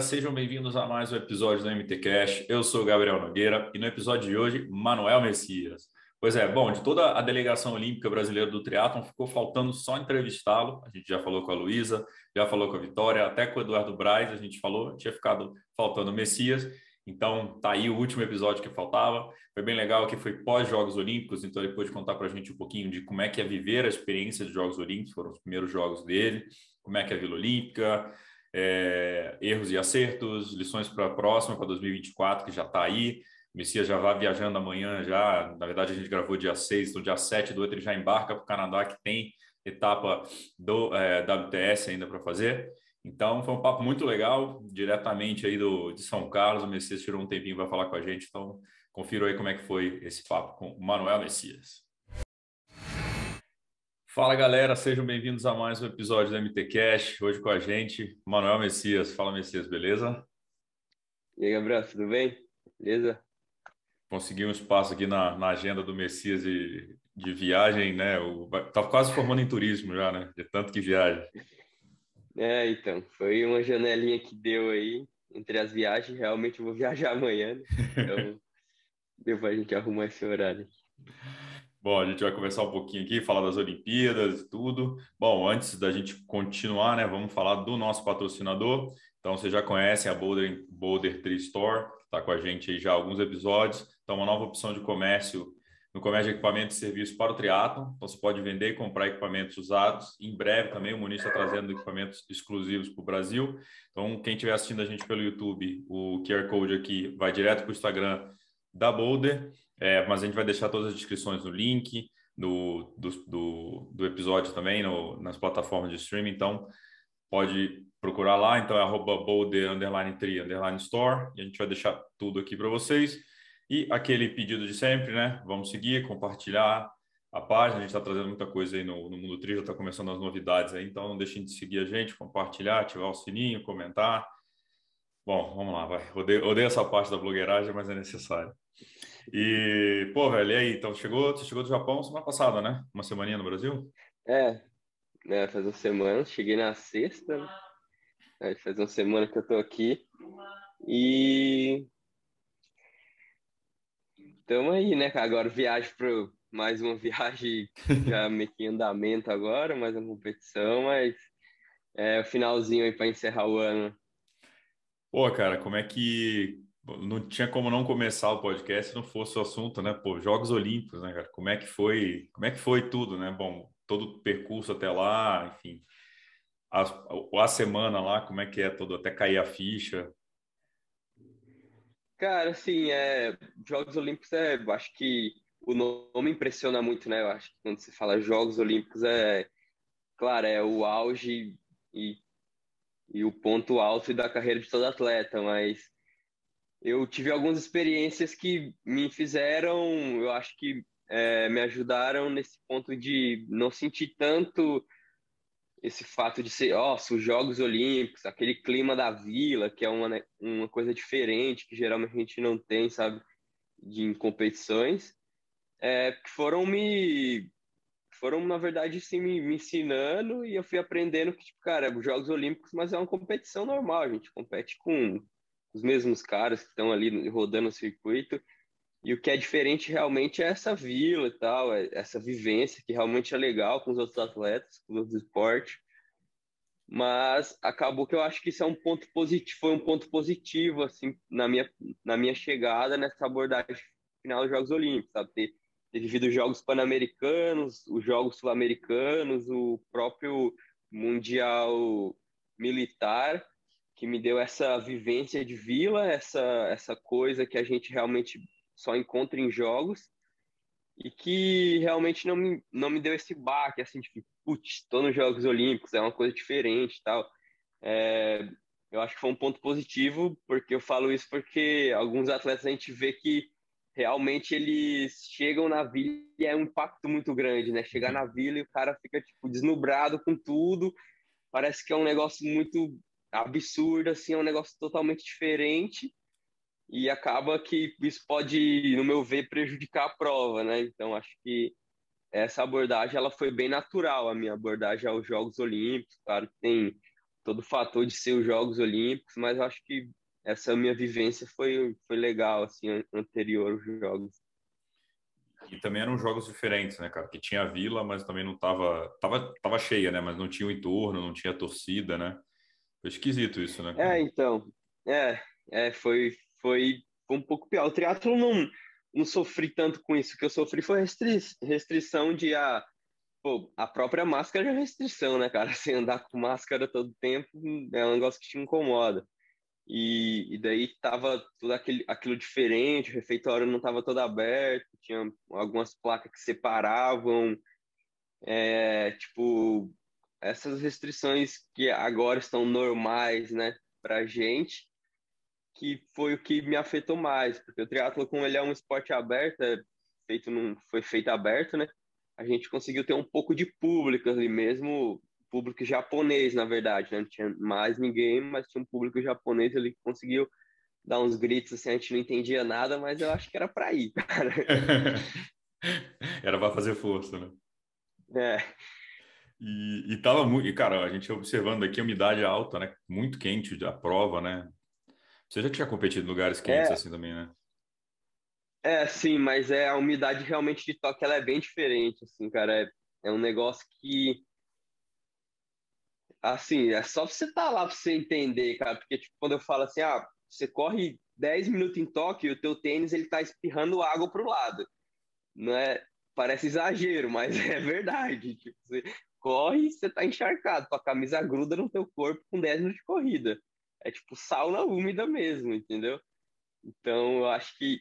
Galera, sejam bem-vindos a mais um episódio do MTCast. Eu sou o Gabriel Nogueira e no episódio de hoje, Manuel Messias. Pois é, bom, de toda a delegação olímpica brasileira do triatlon, ficou faltando só entrevistá-lo. A gente já falou com a Luísa, já falou com a Vitória, até com o Eduardo Braz a gente falou, tinha ficado faltando o Messias. Então, tá aí o último episódio que faltava. Foi bem legal que foi pós-Jogos Olímpicos, então ele pôde contar para a gente um pouquinho de como é que é viver a experiência dos Jogos Olímpicos, foram os primeiros jogos dele, como é que é a Vila Olímpica, é, erros e acertos, lições para a próxima, para 2024, que já está aí. O Messias já vai viajando amanhã, já. Na verdade, a gente gravou dia 6, então dia 7 do outro ele já embarca para o Canadá, que tem etapa do é, WTS ainda para fazer. Então, foi um papo muito legal, diretamente aí do, de São Carlos. O Messias tirou um tempinho para falar com a gente, então confira aí como é que foi esse papo com o Manuel Messias. Fala galera, sejam bem-vindos a mais um episódio do MT Cash. Hoje com a gente, Manuel Messias. Fala Messias, beleza? E aí, Gabriel, tudo bem? Beleza? Consegui um espaço aqui na, na agenda do Messias de, de viagem, né? O, tá quase formando em turismo já, né? De tanto que viaja. É, então, foi uma janelinha que deu aí entre as viagens. Realmente eu vou viajar amanhã, né? Então, deu pra gente arrumar esse horário. Bom, a gente vai conversar um pouquinho aqui, falar das Olimpíadas e tudo. Bom, antes da gente continuar, né, vamos falar do nosso patrocinador. Então, você já conhece a Boulder, Boulder Tree Store, está com a gente aí já há alguns episódios. Então, uma nova opção de comércio no comércio de equipamentos e serviços para o triatlo. Então, você pode vender e comprar equipamentos usados. Em breve também o Muniz está trazendo equipamentos exclusivos para o Brasil. Então, quem estiver assistindo a gente pelo YouTube, o QR Code aqui vai direto para o Instagram da Boulder é, mas a gente vai deixar todas as descrições no link do, do, do, do episódio também no, nas plataformas de streaming. Então, pode procurar lá. Então, é arroba underline tree, underline store. E a gente vai deixar tudo aqui para vocês. E aquele pedido de sempre, né? Vamos seguir, compartilhar a página. A gente está trazendo muita coisa aí no, no Mundo Tri, já está começando as novidades aí. Então, não deixem de seguir a gente, compartilhar, ativar o sininho, comentar. Bom, vamos lá, vai. Odeio, odeio essa parte da blogueiragem, mas é necessário. E, pô, velho, e aí? Então, chegou, você chegou do Japão semana passada, né? Uma semaninha no Brasil? É, né, faz uma semana, cheguei na sexta, né? faz uma semana que eu tô aqui. E. Estamos aí, né? Agora viagem para mais uma viagem já meio que em andamento agora, mais uma competição, mas é o finalzinho aí para encerrar o ano. Pô, cara, como é que não tinha como não começar o podcast se não fosse o assunto, né? Pô, Jogos Olímpicos, né, cara? Como é que foi? Como é que foi tudo, né? Bom, todo o percurso até lá, enfim, a, a semana lá, como é que é todo até cair a ficha? Cara, assim, é, Jogos Olímpicos é, acho que o nome impressiona muito, né? Eu acho que quando se fala Jogos Olímpicos é, claro, é o auge e, e o ponto alto da carreira de todo atleta, mas eu tive algumas experiências que me fizeram, eu acho que é, me ajudaram nesse ponto de não sentir tanto esse fato de ser, ó, oh, os Jogos Olímpicos, aquele clima da vila, que é uma, né, uma coisa diferente, que geralmente a gente não tem, sabe, de em competições, é, que foram me, foram, na verdade, sim, me, me ensinando e eu fui aprendendo que, tipo, cara, os Jogos Olímpicos, mas é uma competição normal, a gente compete com os mesmos caras que estão ali rodando o circuito. E o que é diferente realmente é essa vila e tal, é essa vivência que realmente é legal com os outros atletas, com os outros esportes. Mas acabou que eu acho que isso é um ponto positivo, foi um ponto positivo assim na minha na minha chegada nessa abordagem final dos Jogos Olímpicos, sabe? Ter, ter vivido os Jogos Pan-Americanos, os Jogos Sul-Americanos, o próprio Mundial Militar que me deu essa vivência de vila, essa, essa coisa que a gente realmente só encontra em jogos e que realmente não me, não me deu esse baque, assim, tipo, putz, estou nos Jogos Olímpicos, é uma coisa diferente e tal. É, eu acho que foi um ponto positivo, porque eu falo isso porque alguns atletas a gente vê que realmente eles chegam na vila e é um impacto muito grande, né? Chegar na vila e o cara fica tipo desnubrado com tudo, parece que é um negócio muito absurdo, assim, é um negócio totalmente diferente e acaba que isso pode, no meu ver, prejudicar a prova, né? Então acho que essa abordagem ela foi bem natural, a minha abordagem aos Jogos Olímpicos, claro que tem todo o fator de ser os Jogos Olímpicos, mas acho que essa minha vivência foi, foi legal, assim, anterior aos Jogos. E também eram jogos diferentes, né, cara? Que tinha a vila, mas também não tava, tava, tava cheia, né? Mas não tinha o entorno, não tinha torcida, né? Foi esquisito isso, né? É, então, é, é foi, foi um pouco pior. O triatlo não, não sofri tanto com isso. O que eu sofri foi restri restrição de a, pô, a própria máscara é restrição, né, cara? Você andar com máscara todo tempo é um negócio que te incomoda. E, e daí tava tudo aquele, aquilo diferente, o refeitório não estava todo aberto, tinha algumas placas que separavam, é, tipo, essas restrições que agora estão normais, né, pra gente, que foi o que me afetou mais, porque o triatlo como ele é um esporte aberto, é feito num, foi feito aberto, né? A gente conseguiu ter um pouco de público ali mesmo, público japonês, na verdade, né? Não tinha mais ninguém, mas tinha um público japonês ali que conseguiu dar uns gritos assim, a gente não entendia nada, mas eu acho que era para ir, cara. era para fazer força, né? É. E, e tava muito, e cara, a gente observando aqui a umidade alta, né? Muito quente a prova, né? Você já tinha competido em lugares quentes é, assim também, né? É, sim, mas é a umidade realmente de toque ela é bem diferente, assim, cara. É, é um negócio que assim, é só você estar tá lá para você entender, cara, porque tipo, quando eu falo assim, ah, você corre 10 minutos em toque e o teu tênis ele tá espirrando água pro lado. Não é, parece exagero, mas é verdade. Tipo, você corre você tá encharcado, tua camisa gruda no teu corpo com 10 minutos de corrida é tipo sauna úmida mesmo, entendeu? Então, eu acho que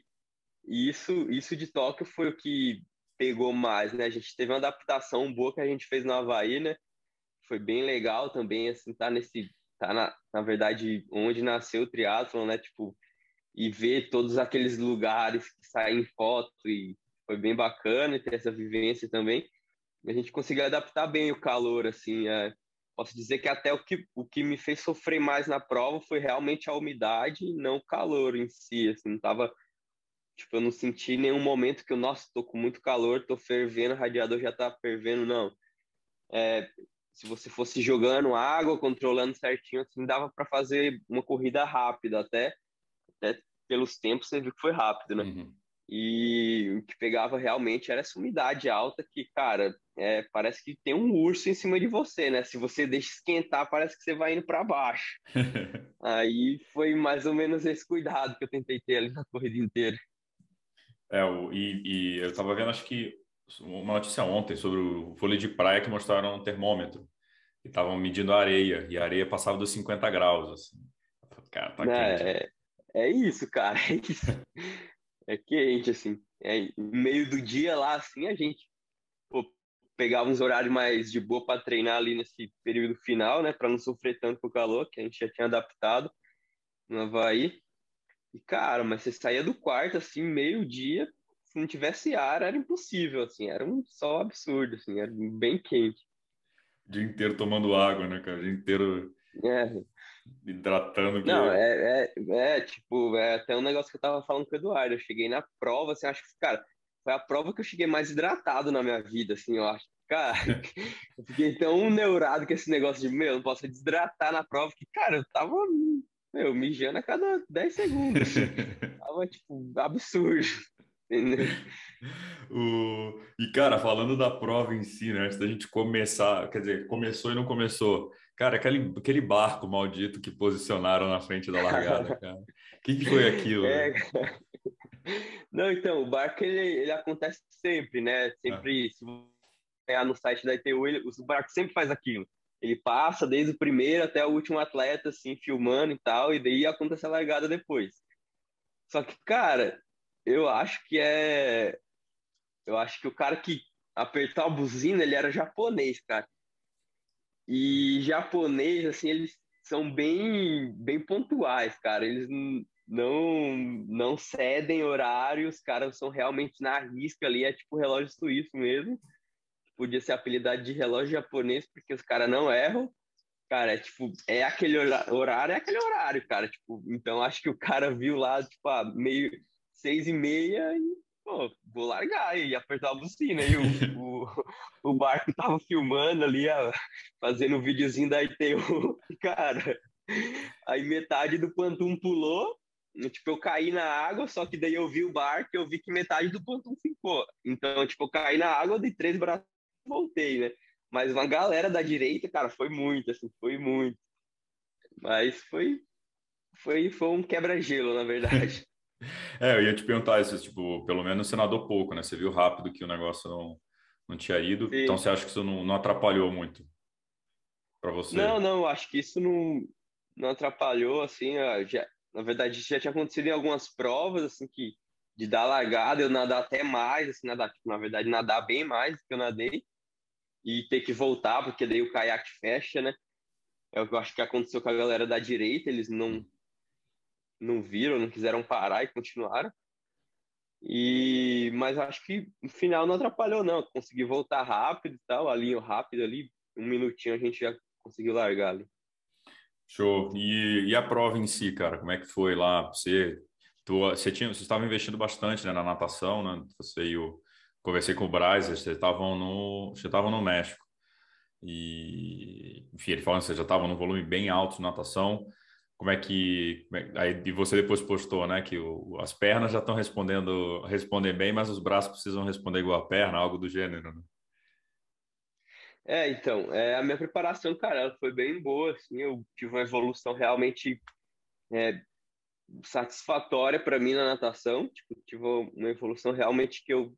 isso, isso de Tóquio foi o que pegou mais, né? A gente teve uma adaptação boa que a gente fez no Havaí, né? Foi bem legal também, assim, tá nesse, tá na, na verdade, onde nasceu o triatlon, né? Tipo, e ver todos aqueles lugares que saem foto e foi bem bacana ter essa vivência também. A gente conseguiu adaptar bem o calor, assim, é, posso dizer que até o que, o que me fez sofrer mais na prova foi realmente a umidade não o calor em si, assim, não tava, tipo, eu não senti nenhum momento que eu, nossa, tô com muito calor, tô fervendo, o radiador já tá fervendo, não. É, se você fosse jogando água, controlando certinho, assim, dava para fazer uma corrida rápida, até, até pelos tempos você viu que foi rápido, né? Uhum. E o que pegava realmente era essa umidade alta que, cara, é, parece que tem um urso em cima de você, né? Se você deixa esquentar, parece que você vai indo para baixo. Aí foi mais ou menos esse cuidado que eu tentei ter ali na corrida inteira. É, o, e, e eu estava vendo, acho que uma notícia ontem sobre o vôlei de praia que mostraram um termômetro. E estavam medindo a areia, e a areia passava dos 50 graus. Assim. Cara, tá é, é, é isso, cara. É isso. é quente, assim. É, meio do dia lá, assim, a gente pô, pegava uns horários mais de boa para treinar ali nesse período final, né? Para não sofrer tanto com o calor, que a gente já tinha adaptado no Havaí. E, cara, mas você saía do quarto, assim, meio-dia, se não tivesse ar, era impossível, assim, era um sol absurdo, assim, era bem quente. O dia inteiro tomando água, né, cara? O dia inteiro. É hidratando. Não, é, é, é, tipo, é até um negócio que eu tava falando com o Eduardo. Eu cheguei na prova, assim, acho que, cara, foi a prova que eu cheguei mais hidratado na minha vida, assim, eu acho. Cara, eu fiquei tão neurado com esse negócio de, meu, não posso desidratar na prova, que, cara, eu tava, meu, mijando a cada 10 segundos. Assim. tava, tipo, absurdo. o... E, cara, falando da prova em si, né, antes da gente começar, quer dizer, começou e não começou. Cara, aquele, aquele barco maldito que posicionaram na frente da largada, cara. O que, que foi aquilo? É, não, então, o barco ele, ele acontece sempre, né? Sempre, ah. se você no site da ITU, ele, o barco sempre faz aquilo. Ele passa desde o primeiro até o último atleta, assim, filmando e tal, e daí acontece a largada depois. Só que, cara, eu acho que é. Eu acho que o cara que apertou a buzina, ele era japonês, cara. E japonês, assim, eles são bem, bem pontuais, cara. Eles não não cedem horário, os caras são realmente na risca ali, é tipo relógio suíço mesmo. Podia ser apelidado de relógio japonês, porque os caras não erram. Cara, é tipo, é aquele horário, é aquele horário, cara. Tipo, então acho que o cara viu lá, tipo, ah, meio seis e meia e, pô, vou largar e apertar a buzina. E o, o, o barco tava filmando ali, fazendo um videozinho da ITU. Cara, aí metade do Pantum pulou, tipo, eu caí na água, só que daí eu vi o barco e eu vi que metade do Pantum ficou. Então, tipo, eu caí na água, dei três braços voltei, né? Mas uma galera da direita, cara, foi muito, assim, foi muito. Mas foi, foi, foi um quebra-gelo, na verdade. é, eu ia te perguntar isso, tipo, pelo menos você nadou pouco, né? Você viu rápido que o negócio não, não tinha ido, Sim. então você acha que isso não, não atrapalhou muito para você? Não, não, acho que isso não, não atrapalhou, assim, já, na verdade já tinha acontecido em algumas provas, assim, que de dar largada, eu nadar até mais, assim, nadar, tipo, na verdade, nadar bem mais do que eu nadei, e ter que voltar, porque daí o caiaque fecha, né? É o que eu acho que aconteceu com a galera da direita, eles não não viram, não quiseram parar e continuaram. E mas acho que no final não atrapalhou não, consegui voltar rápido e tal, alinho rápido ali, um minutinho a gente já conseguiu largar ali. Show. E, e a prova em si, cara, como é que foi lá? Você, tu, você tinha, você estava investindo bastante né, na natação, né? Você e o conversei com o Braz, vocês estavam no, vocês estavam no México. E, enfim, ele falando que vocês já estavam num volume bem alto de natação. Como é que. É, aí, e você depois postou, né? Que o, as pernas já estão respondendo, respondem bem, mas os braços precisam responder igual a perna, algo do gênero, né? É, então, é, a minha preparação, cara, ela foi bem boa, assim, eu tive uma evolução realmente é, satisfatória para mim na natação, tipo, tive uma evolução realmente que eu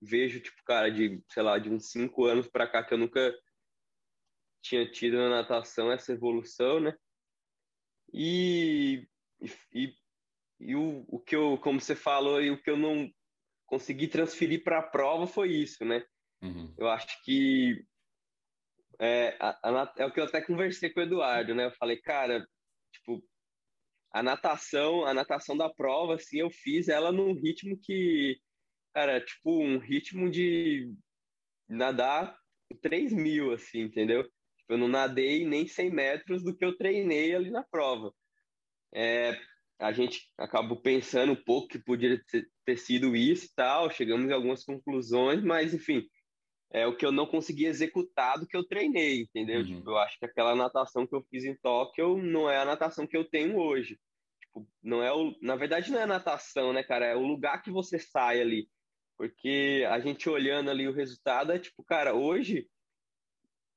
vejo, tipo, cara, de, sei lá, de uns cinco anos para cá que eu nunca tinha tido na natação essa evolução, né? E, e, e o, o que eu, como você falou, e o que eu não consegui transferir para a prova foi isso, né? Uhum. Eu acho que é, a, a, é o que eu até conversei com o Eduardo, né? Eu falei, cara, tipo, a natação, a natação da prova, assim, eu fiz ela num ritmo que cara, tipo, um ritmo de nadar 3 mil, assim, entendeu? Tipo, eu não nadei nem 100 metros do que eu treinei ali na prova. É, a gente acabou pensando um pouco que poderia ter, ter sido isso e tal, chegamos em algumas conclusões, mas, enfim, é o que eu não consegui executar do que eu treinei, entendeu? Uhum. Tipo, eu acho que aquela natação que eu fiz em Tóquio não é a natação que eu tenho hoje. Tipo, não é o, na verdade não é a natação, né, cara? É o lugar que você sai ali. Porque a gente olhando ali o resultado é tipo, cara, hoje,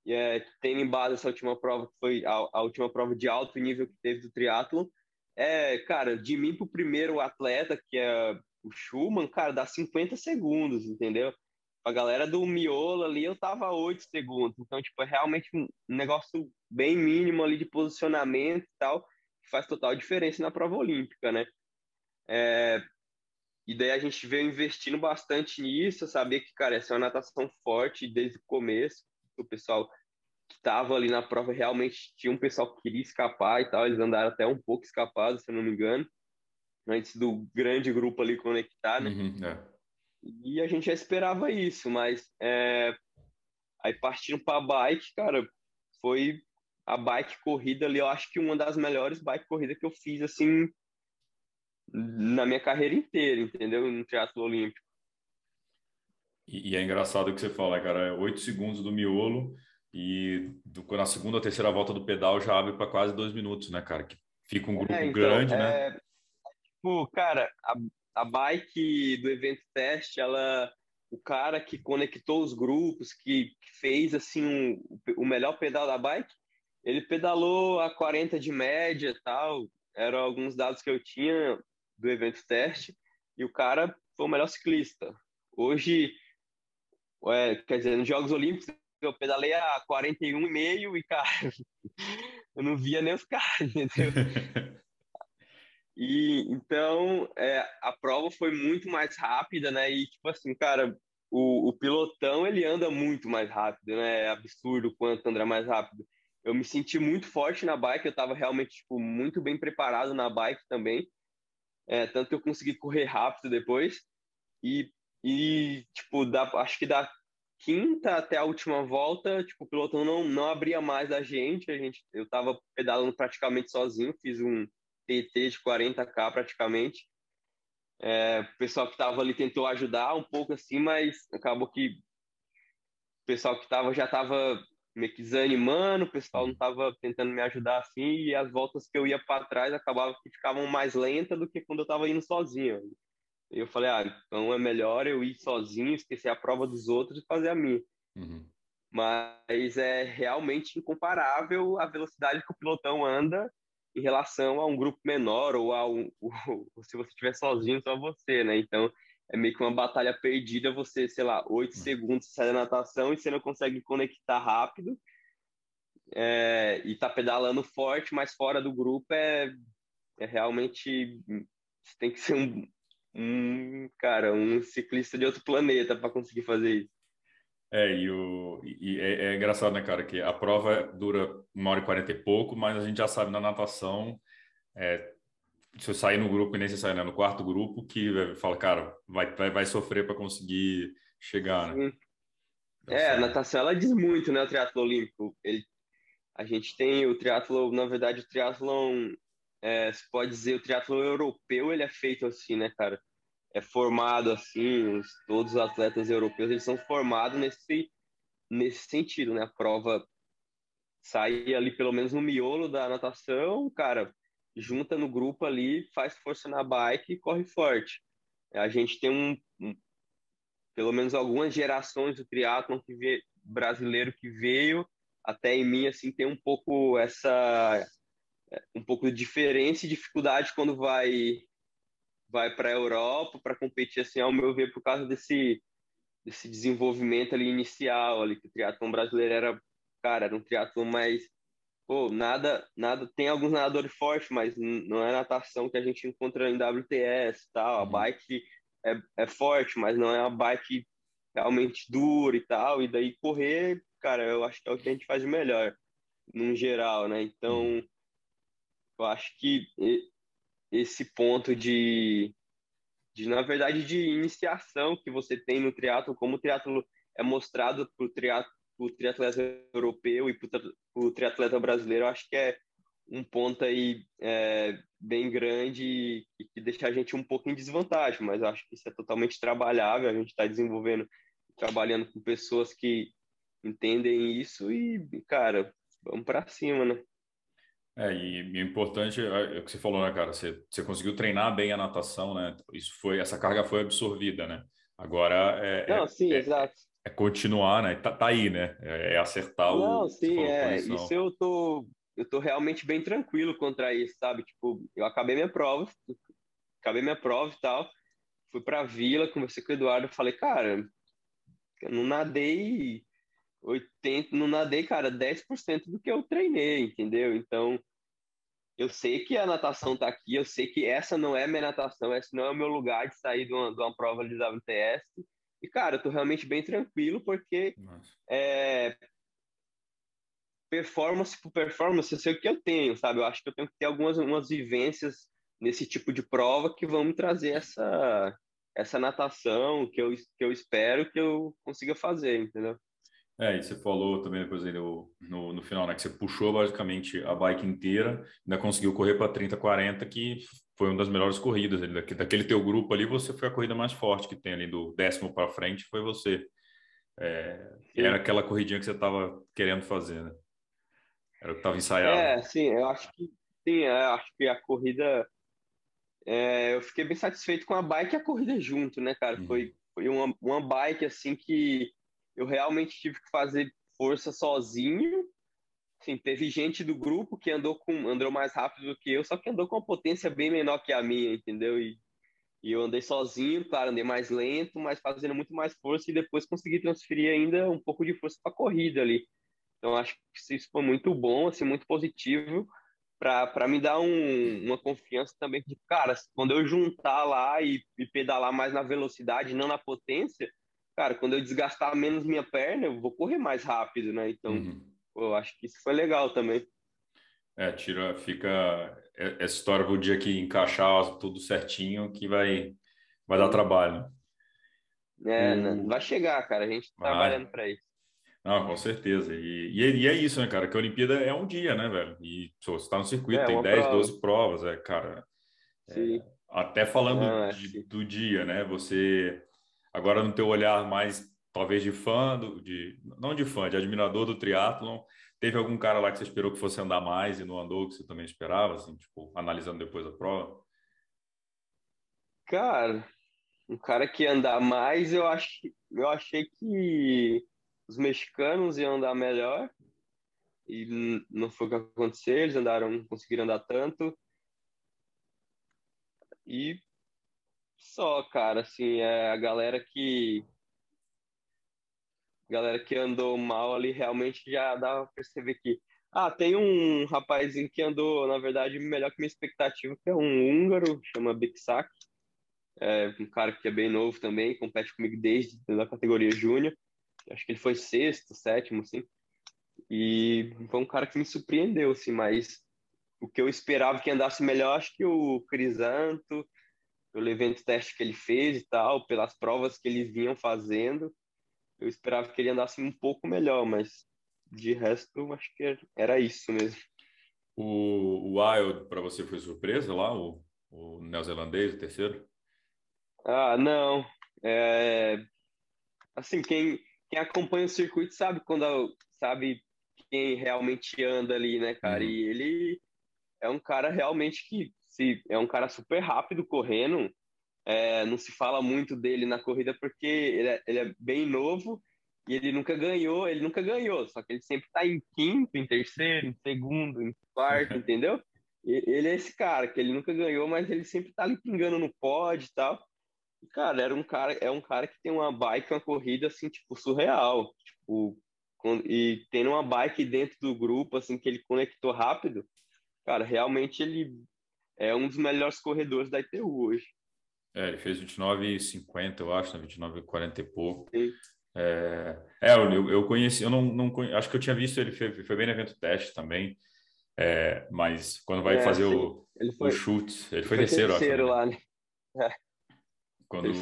é, tendo em base essa última prova, que foi a, a última prova de alto nível que teve do triatlo, é, cara, de mim pro primeiro atleta, que é o Schumann, cara, dá 50 segundos, entendeu? A galera do miolo ali, eu tava 8 segundos. Então, tipo, é realmente um negócio bem mínimo ali de posicionamento e tal, que faz total diferença na prova olímpica, né? É, e daí a gente veio investindo bastante nisso, sabia que, cara, essa é uma natação forte desde o começo. O pessoal que estava ali na prova realmente tinha um pessoal que queria escapar e tal, eles andaram até um pouco escapados, se eu não me engano, antes do grande grupo ali conectar, né? Uhum, é. E a gente já esperava isso, mas é... aí partindo para a bike, cara, foi a bike corrida ali, eu acho que uma das melhores bike corrida que eu fiz, assim, na minha carreira inteira, entendeu? No teatro olímpico. E, e é engraçado o que você fala, cara, é oito segundos do miolo e do, na segunda ou terceira volta do pedal já abre para quase dois minutos, né, cara? Que fica um grupo é, então, grande, é, né? Tipo, cara, a, a bike do evento teste, ela o cara que conectou os grupos, que, que fez assim um, o melhor pedal da bike, ele pedalou a 40 de média tal. Eram alguns dados que eu tinha do evento teste e o cara foi o melhor ciclista. Hoje, é, quer dizer, nos Jogos Olímpicos eu pedalei a 41,5 e, cara, eu não via nem os caras, entendeu? E então é, a prova foi muito mais rápida, né? E tipo assim, cara, o, o pilotão ele anda muito mais rápido, né? É absurdo quanto anda mais rápido. eu me senti muito forte na bike, eu estava realmente tipo, muito bem preparado na bike também. É, tanto que eu consegui correr rápido depois. E, e tipo, da, acho que da quinta até a última volta, tipo, o pelotão não, não abria mais a gente. A gente eu estava pedalando praticamente sozinho, fiz um TT de 40k praticamente. É, o pessoal que estava ali tentou ajudar um pouco assim, mas acabou que o pessoal que estava já estava meio que desanimando, o pessoal não estava tentando me ajudar assim, e as voltas que eu ia para trás acabavam que ficavam mais lentas do que quando eu estava indo sozinho. E eu falei, ah, então é melhor eu ir sozinho, esquecer a prova dos outros e fazer a minha. Uhum. Mas é realmente incomparável a velocidade que o pilotão anda em relação a um grupo menor ou a um, ou, se você estiver sozinho, só você, né? Então, é meio que uma batalha perdida, você, sei lá, oito hum. segundos sai da natação e você não consegue conectar rápido é, e tá pedalando forte, mas fora do grupo é, é realmente tem que ser um, um cara, um ciclista de outro planeta para conseguir fazer isso. É, e, o, e é, é, engraçado, né, cara, que a prova dura uma hora e quarenta e pouco, mas a gente já sabe na natação, é, se eu sair no grupo e nem se sair né, no quarto grupo, que fala, cara, vai, vai, vai sofrer para conseguir chegar, né? Então, é, a natação, ela diz muito, né, o triatlo olímpico. Ele, a gente tem o triatlo, na verdade, o triatlon, é, se pode dizer, o triatlo europeu, ele é feito assim, né, cara? é formado assim, os, todos os atletas europeus eles são formados nesse nesse sentido, né? A prova sai ali pelo menos no miolo da natação, cara, junta no grupo ali, faz força na bike e corre forte. A gente tem um, um pelo menos algumas gerações do triatlon que vê, brasileiro que veio até em mim assim tem um pouco essa um pouco de diferença e dificuldade quando vai vai para a Europa para competir, assim, ao meu ver, por causa desse, desse desenvolvimento ali inicial, ali, que o triatlon brasileiro era, cara, era um triatlon mais, pô, nada, nada, tem alguns nadadores fortes, mas não é natação que a gente encontra em WTS tal, a uhum. bike é, é forte, mas não é uma bike realmente dura e tal, e daí correr, cara, eu acho que é o que a gente faz melhor, no geral, né, então, uhum. Eu acho que esse ponto de, de, na verdade, de iniciação que você tem no triatlo, como o triatlo é mostrado para o triatleta europeu e para o triatleta brasileiro, acho que é um ponto aí é, bem grande e que deixa a gente um pouco em desvantagem, mas acho que isso é totalmente trabalhável, a gente está desenvolvendo, trabalhando com pessoas que entendem isso e, cara, vamos para cima, né? É, e, e o importante é, é, o que você falou, né, cara? Você, você conseguiu treinar bem a natação, né? Isso foi, essa carga foi absorvida, né? Agora é, Não, é, sim, é, exato. é continuar, né? Tá, tá aí, né? É, é acertar Não, o. Não, sim, é. Isso eu tô, eu tô realmente bem tranquilo contra isso, sabe? Tipo, eu acabei minha prova, acabei minha prova e tal, fui pra vila, conversei com o Eduardo, falei, cara, eu não nadei 80, não nadei, cara, 10% do que eu treinei, entendeu? Então, eu sei que a natação tá aqui, eu sei que essa não é minha natação, esse não é o meu lugar de sair de uma, de uma prova de WTS. E, cara, eu tô realmente bem tranquilo, porque é, performance por performance, eu sei o que eu tenho, sabe? Eu acho que eu tenho que ter algumas umas vivências nesse tipo de prova que vão me trazer essa, essa natação que eu, que eu espero que eu consiga fazer, entendeu? É, e você falou também depois aí no, no, no, final, né, que você puxou basicamente a bike inteira, ainda conseguiu correr para 30, 40, que foi uma das melhores corridas. Ali, daquele teu grupo ali, você foi a corrida mais forte que tem ali, do décimo para frente, foi você. É, era aquela corridinha que você estava querendo fazer, né? Era o que estava ensaiado. É, sim, eu acho que sim, eu acho que a corrida. É, eu fiquei bem satisfeito com a bike e a corrida junto, né, cara? Uhum. Foi, foi uma, uma bike assim que eu realmente tive que fazer força sozinho. Assim, teve gente do grupo que andou com andou mais rápido do que eu, só que andou com uma potência bem menor que a minha, entendeu? E, e eu andei sozinho, claro, andei mais lento, mas fazendo muito mais força e depois consegui transferir ainda um pouco de força para a corrida ali. Então acho que isso foi muito bom, assim, muito positivo para me dar um, uma confiança também de, cara, quando eu juntar lá e, e pedalar mais na velocidade, não na potência, cara, quando eu desgastar menos minha perna, eu vou correr mais rápido, né? Então, uhum. pô, acho que isso foi legal também. É, tira, fica é, essa história o dia que encaixar tudo certinho que vai, vai dar trabalho. É, o... vai chegar, cara. A gente tá trabalhando para isso. Não, com certeza. E, e, é isso, né, cara? Que a Olimpíada é um dia, né, velho? E pô, você tá no circuito, é, tem 10, prova. 12 provas, é, cara. É, até falando Não, é, de, do dia, né? Você agora no teu olhar mais talvez de fã, do, de não de fã, de admirador do triatlon, teve algum cara lá que você esperou que fosse andar mais e não andou, que você também esperava, assim, tipo, analisando depois a prova? Cara, um cara que andar mais, eu acho, eu achei que os mexicanos iam andar melhor e não foi o que aconteceu, eles andaram, conseguiram andar tanto. E só, cara, assim, é a galera que a galera que andou mal ali realmente já dá pra perceber que ah, tem um rapazinho que andou, na verdade, melhor que minha expectativa, que é um húngaro, chama Biksak. É um cara que é bem novo também, compete comigo desde a categoria júnior acho que ele foi sexto, sétimo, assim. E foi um cara que me surpreendeu, assim, mas o que eu esperava que andasse melhor, acho que o Crisanto, pelo evento teste que ele fez e tal, pelas provas que eles vinham fazendo, eu esperava que ele andasse um pouco melhor, mas de resto, acho que era isso mesmo. O, o Wild, para você, foi surpresa lá, o, o neozelandês, o terceiro? Ah, não. É... Assim, quem, quem acompanha o circuito sabe quando sabe quem realmente anda ali, né, cara? Uhum. E ele é um cara realmente que se é um cara super rápido correndo. É, não se fala muito dele na corrida porque ele é, ele é, bem novo e ele nunca ganhou, ele nunca ganhou, só que ele sempre tá em quinto, em terceiro, em segundo, em quarto, entendeu? E, ele é esse cara que ele nunca ganhou, mas ele sempre tá ali pingando no pódio e tal. Cara, era um cara, é um cara que tem uma bike, uma corrida assim, tipo, surreal. Tipo, e tendo uma bike dentro do grupo, assim, que ele conectou rápido, cara, realmente ele é um dos melhores corredores da ITU hoje. É, ele fez 29,50, eu acho, né? 29,40 e pouco. Sim. É, é eu, eu conheci, eu não, não acho que eu tinha visto ele, foi, foi bem no evento teste também, é, mas quando vai é, fazer o, foi, o chute, ele foi, foi terceiro, terceiro acho, né? lá, né? É. Quando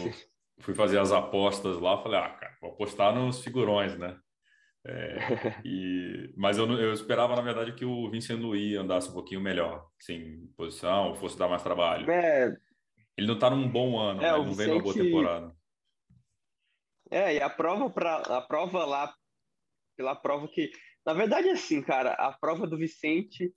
fui fazer as apostas lá, falei, ah, cara, vou apostar nos figurões, né? É, e, mas eu, eu esperava, na verdade, que o Vincent Louis andasse um pouquinho melhor, assim, posição, fosse dar mais trabalho. É, ele não está num bom ano, é, né? não vem numa boa temporada. É, e a prova, pra, a prova lá, pela prova que. Na verdade, assim, cara, a prova do Vicente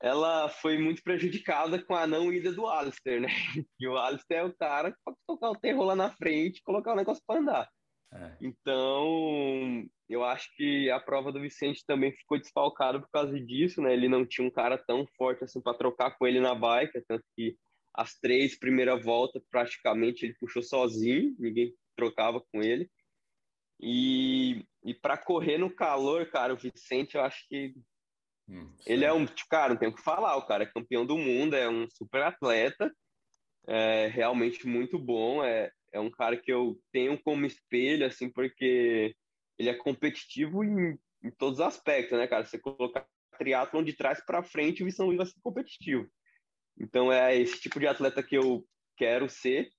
ela foi muito prejudicada com a não ida do Alistair, né? E o Alistair é o cara que pode tocar o terror lá na frente colocar o negócio para andar. É. Então, eu acho que a prova do Vicente também ficou desfalcada por causa disso, né? Ele não tinha um cara tão forte assim para trocar com ele na bike, tanto que as três primeiras voltas praticamente ele puxou sozinho, ninguém trocava com ele. E, e para correr no calor, cara, o Vicente eu acho que Hum, ele é um, cara, não tem o que falar, o cara é campeão do mundo, é um super atleta, é realmente muito bom, é, é um cara que eu tenho como espelho, assim, porque ele é competitivo em, em todos os aspectos, né, cara? Você colocar triatlon de trás para frente, o São Luís vai ser competitivo. Então é esse tipo de atleta que eu quero ser,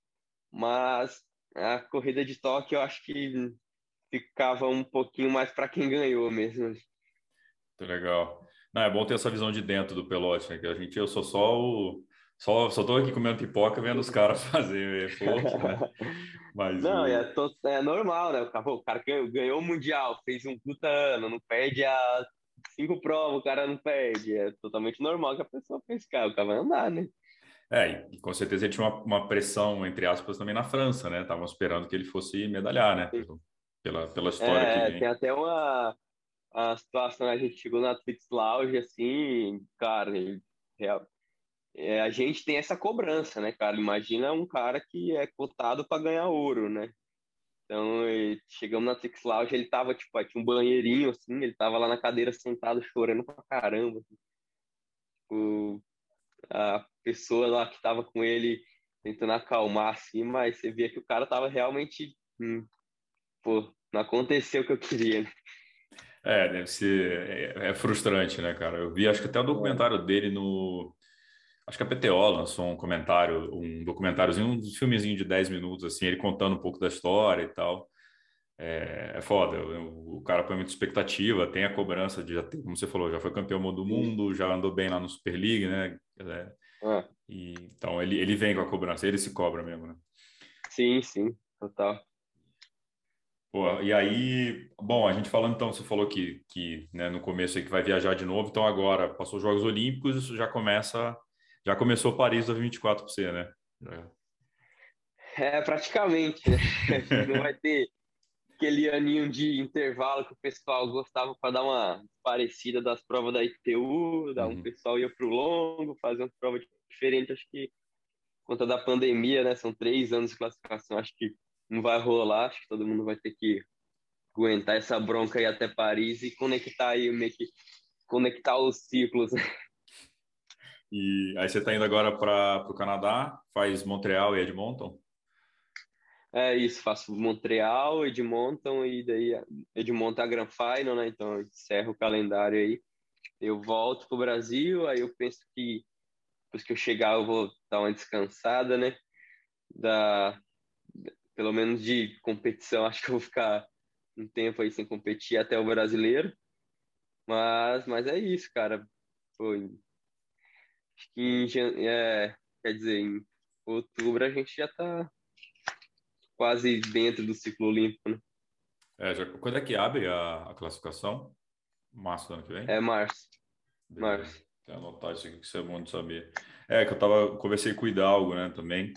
mas a corrida de toque eu acho que ficava um pouquinho mais para quem ganhou mesmo. Muito legal. Não, é bom ter essa visão de dentro do pelote, né? Que a gente, eu sou só o. Só, só tô aqui comendo pipoca vendo os caras fazer força, né? Mas, não, é, to, é normal, né? O cara ganhou, o Mundial, fez um puta ano, não perde a cinco provas, o cara não perde. É totalmente normal que a pessoa pense, cara, o cara vai andar, né? É, e com certeza ele tinha uma, uma pressão, entre aspas, também na França, né? Estavam esperando que ele fosse medalhar, né? Pela, pela história é, que vem. Tem até uma, a situação, a gente chegou na Twitch Lounge, assim, cara, é, a gente tem essa cobrança, né, cara? Imagina um cara que é cotado para ganhar ouro, né? Então, chegamos na Twitch Lounge, ele tava, tipo, tinha um banheirinho, assim, ele tava lá na cadeira sentado chorando pra caramba. Assim. Tipo, a pessoa lá que tava com ele tentando acalmar, assim, mas você via que o cara tava realmente, hum, pô, não aconteceu o que eu queria, né? É, deve ser. É, é, frustrante, né, cara? Eu vi, acho que até o documentário é. dele no. Acho que a PTO lançou um comentário, um documentáriozinho, um filmezinho de 10 minutos, assim, ele contando um pouco da história e tal. É, é foda, o, o, cara põe muita expectativa, tem a cobrança de já ter, como você falou, já foi campeão do mundo, já andou bem lá no Super League, né? É, é. E, então ele, ele vem com a cobrança, ele se cobra mesmo, né? Sim, sim, total. Pô, e aí, bom, a gente falando então, você falou que, que né, no começo aí que vai viajar de novo, então agora passou os Jogos Olímpicos, isso já começa, já começou Paris 2024 para você, né? É, praticamente, né? Não vai ter aquele aninho de intervalo que o pessoal gostava para dar uma parecida das provas da ITU, dar uhum. um pessoal ia para o longo, fazer uma prova diferente, acho que conta da pandemia, né? São três anos de classificação, acho que não vai rolar, acho que todo mundo vai ter que aguentar essa bronca aí até Paris e conectar aí, meio que conectar os ciclos. E aí você está indo agora para o Canadá, faz Montreal e Edmonton? É isso, faço Montreal, Edmonton e daí Edmonton é a Grand Final, né? Então encerro o calendário aí. Eu volto pro Brasil, aí eu penso que depois que eu chegar eu vou dar uma descansada, né? Da, pelo menos de competição, acho que eu vou ficar um tempo aí sem competir até o brasileiro. Mas, mas é isso, cara. Foi. Acho que em, é, quer dizer, em outubro a gente já tá quase dentro do ciclo olímpico, né? É, já, quando é que abre a, a classificação? Março do ano que vem? É março. Beleza. Março. Tem anotar isso aqui que isso é bom de saber. É, que eu tava, conversei com o Hidalgo, né, também.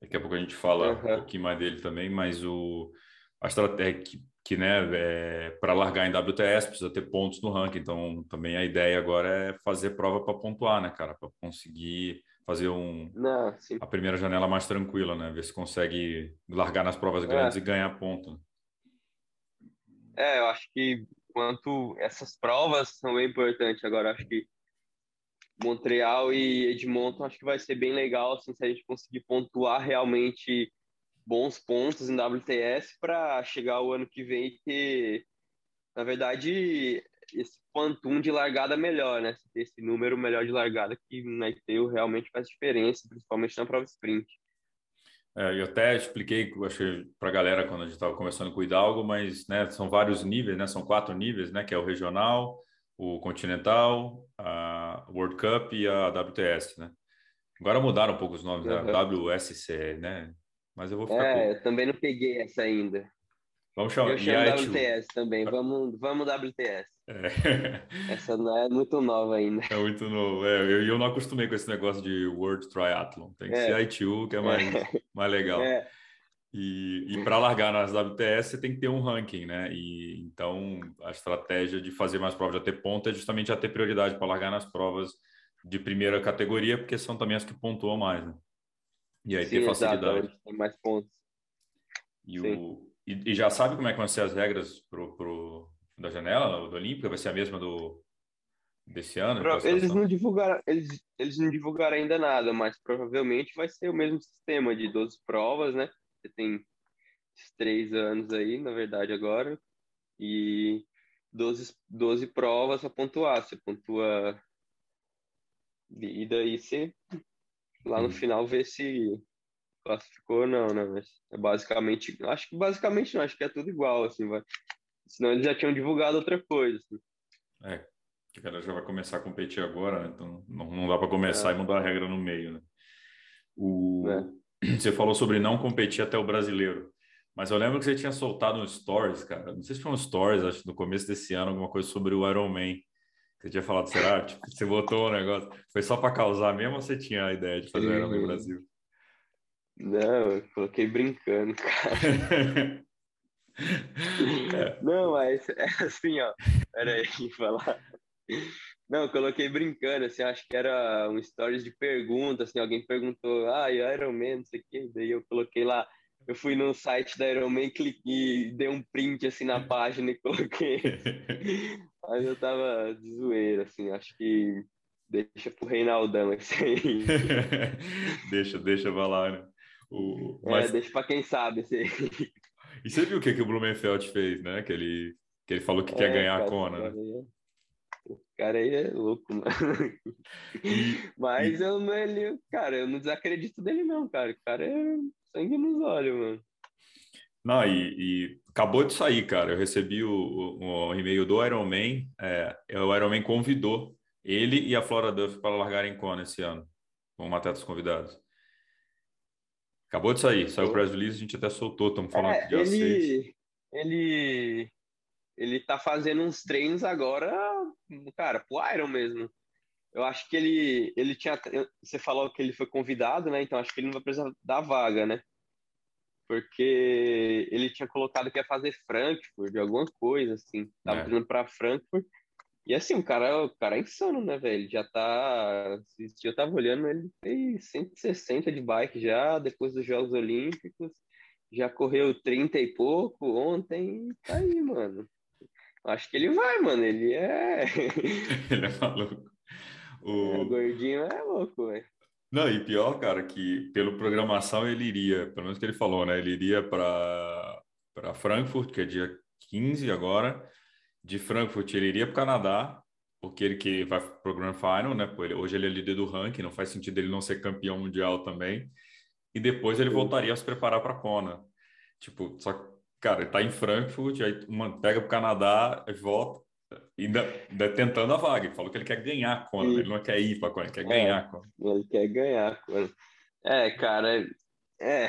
Daqui a pouco a gente fala uhum. um pouquinho mais dele também, mas o, a estratégia que, que né, é, para largar em WTS precisa ter pontos no ranking, então também a ideia agora é fazer prova para pontuar, né, cara, para conseguir fazer um Não, a primeira janela mais tranquila, né, ver se consegue largar nas provas é. grandes é. e ganhar ponto. É, eu acho que quanto essas provas são bem importantes agora, acho que Montreal e Edmonton acho que vai ser bem legal assim, se a gente conseguir pontuar realmente bons pontos em WTS para chegar o ano que vem e ter, na verdade, esse quantum de largada melhor, né? Ter esse número melhor de largada que na ITU realmente faz diferença, principalmente na prova sprint. É, eu até expliquei, para a galera quando a gente estava conversando com o Hidalgo, mas né, são vários níveis, né? São quatro níveis, né? Que é o regional, o Continental, a World Cup e a WTS, né? Agora mudaram um pouco os nomes, uhum. né? WSC, né? Mas eu vou ficar. É, com... eu também não peguei essa ainda. Vamos chamar. Eu chamo WTS também. Vamos, vamos WTS. É. Essa não é muito nova ainda. É muito novo. É, eu, eu não acostumei com esse negócio de World Triathlon. Tem que é. ser ITU, que é mais, é. mais legal. É. E, e para largar nas WTS, você tem que ter um ranking, né? E então a estratégia de fazer mais provas, de ter ponto, é justamente já ter prioridade para largar nas provas de primeira categoria, porque são também as que pontuam mais, né? E aí Sim, ter facilidade. Exato, tem mais pontos. E, o, e, e, já sabe como é que vão ser as regras pro, pro, da janela, do Olímpica? Vai ser a mesma do desse ano? Eles não divulgaram, eles, eles não divulgaram ainda nada, mas provavelmente vai ser o mesmo sistema de 12 provas, né? Você tem três anos aí, na verdade, agora, e 12, 12 provas a pontuar. Você pontua. E daí você lá no final vê se classificou ou não, né? Mas é basicamente. Acho que basicamente não, acho que é tudo igual, assim, vai. Senão eles já tinham divulgado outra coisa. Assim. É, que o cara já vai começar a competir agora, né? Então não, não dá para começar é. e mudar a regra no meio, né? O... É. Você falou sobre não competir até o brasileiro. Mas eu lembro que você tinha soltado um stories, cara. Não sei se foi um stories, acho no começo desse ano, alguma coisa sobre o Iron Man. Você tinha falado, será? tipo, você botou o um negócio. Foi só para causar mesmo ou você tinha a ideia de fazer Man Brasil? Não, eu coloquei brincando, cara. é. Não, mas é assim, ó. Peraí, falar. Não, eu coloquei brincando, assim, acho que era um stories de pergunta, assim, alguém perguntou, ah, e Iron Man, não sei o quê, daí eu coloquei lá, eu fui no site da Iron Man, cliquei, dei um print, assim, na página e coloquei. Aí eu tava de zoeira, assim, acho que deixa pro Reinaldão esse aí. deixa, deixa vai lá, né? O, é, mas... É, deixa pra quem sabe esse aí. E você viu o que, que o Blumenfeld fez, né? Que ele Que ele falou que é, quer ganhar a Kona, né? O cara aí é louco, mano. Mas eu não, ele, cara, eu não desacredito dele, não, cara. O cara é sangue nos olhos, mano. Não, e, e, acabou de sair, cara. Eu recebi o, o, o e-mail do Ironman. É, é, o Ironman convidou ele e a Flora Duff para largarem Kona esse ano, como atletas convidados. Acabou de sair, saiu o press release, a gente até soltou, estamos falando é, dia ele, 6. Ele, ele tá fazendo uns treinos agora, cara, pro Iron mesmo. Eu acho que ele, ele tinha. Você falou que ele foi convidado, né? Então acho que ele não vai precisar da vaga, né? Porque ele tinha colocado que ia fazer Frankfurt, alguma coisa, assim. Tava é. treinando pra Frankfurt. E assim, o cara, o cara é insano, né, velho? Ele já tá. Eu tava olhando, ele tem 160 de bike já, depois dos Jogos Olímpicos. Já correu 30 e pouco ontem. Tá aí, mano. Acho que ele vai, mano. Ele é. ele é maluco. O... É, o gordinho é louco, velho. Não, e pior, cara, que pelo programação ele iria, pelo menos que ele falou, né? Ele iria para Frankfurt, que é dia 15 agora de Frankfurt ele iria para o Canadá, porque ele que vai para o Grand Final, né? Hoje ele é líder do ranking, não faz sentido ele não ser campeão mundial também. E depois ele voltaria a se preparar para a Kona. Tipo, só que, cara, ele tá em Frankfurt, aí uma, pega para o Canadá e volta, ainda, ainda tentando a vaga. Ele falou que ele quer ganhar a Kona, ele não quer ir para a Kona, ele quer é, ganhar a Kona. Ele quer ganhar a Kona. É, cara, é,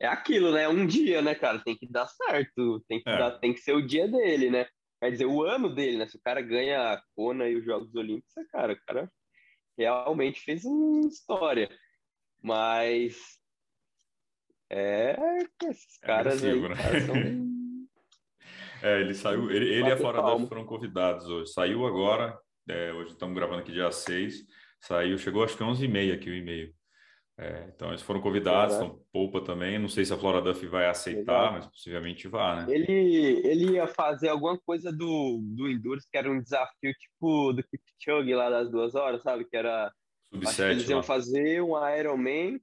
é aquilo, né? Um dia, né, cara? Tem que dar certo, tem que, é. dar, tem que ser o dia dele, né? Quer dizer, o ano dele, né? Se o cara ganha a Kona e os Jogos Olímpicos, é, cara, o cara realmente fez uma história. Mas é esses é caras aí, né? cara, são... É, ele saiu, ele, ele e a Fora da foram convidados hoje. Saiu agora, é, hoje estamos gravando aqui dia 6. Saiu, chegou acho que 11h30 aqui o e-mail. É, então, eles foram convidados, então Poupa também. Não sei se a Flora Duff vai aceitar, Legal. mas possivelmente vá, né? Ele, ele ia fazer alguma coisa do, do Endurance, que era um desafio tipo do Kipchoge lá das duas horas, sabe? Que era. Sub eles iam lá. fazer um Ironman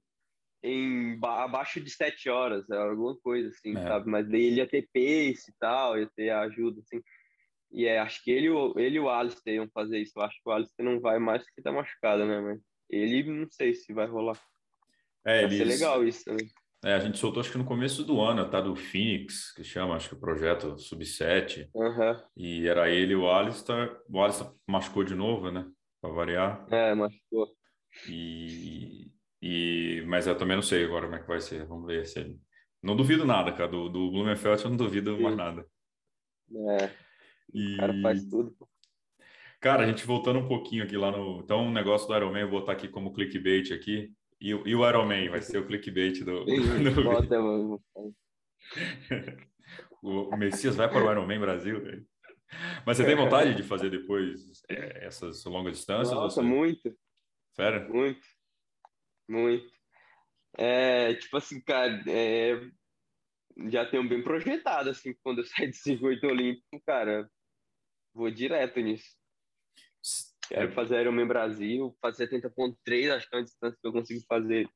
em abaixo de sete horas, alguma coisa assim, é. sabe? Mas daí ele ia ter pace e tal, ia ter ajuda, assim. E é, acho que ele, ele e o Alistair iam fazer isso. Eu acho que o Alistair não vai mais porque tá machucado, né? Mas ele não sei se vai rolar. É, Vai eles... ser legal isso também. É, a gente soltou acho que no começo do ano, tá? Do Phoenix, que chama, acho que o projeto Sub-7. Uhum. E era ele e o Alistair. O Alistair machucou de novo, né? Pra variar. É, machucou. E, e... Mas eu também não sei agora como é que vai ser. Vamos ver se ele... Não duvido nada, cara. Do, do Blumenfeld eu não duvido Sim. mais nada. É. E... O cara faz tudo. Cara, a gente voltando um pouquinho aqui lá no... Então, o negócio do Ironman, eu vou botar aqui como clickbait aqui. E, e o Iron Man vai ser o clickbait do, do Bota, o Messias vai para o Iron Man Brasil, velho. Mas você tem vontade de fazer depois é, essas longas distâncias? Nossa, você... muito. Sério? Muito. Muito. É, tipo assim, cara, é, já tenho bem projetado, assim, quando eu sair de circuito olímpico, cara, vou direto nisso. Quero fazer Ironman Brasil, fazer 70.3, acho que é uma distância que eu consigo fazer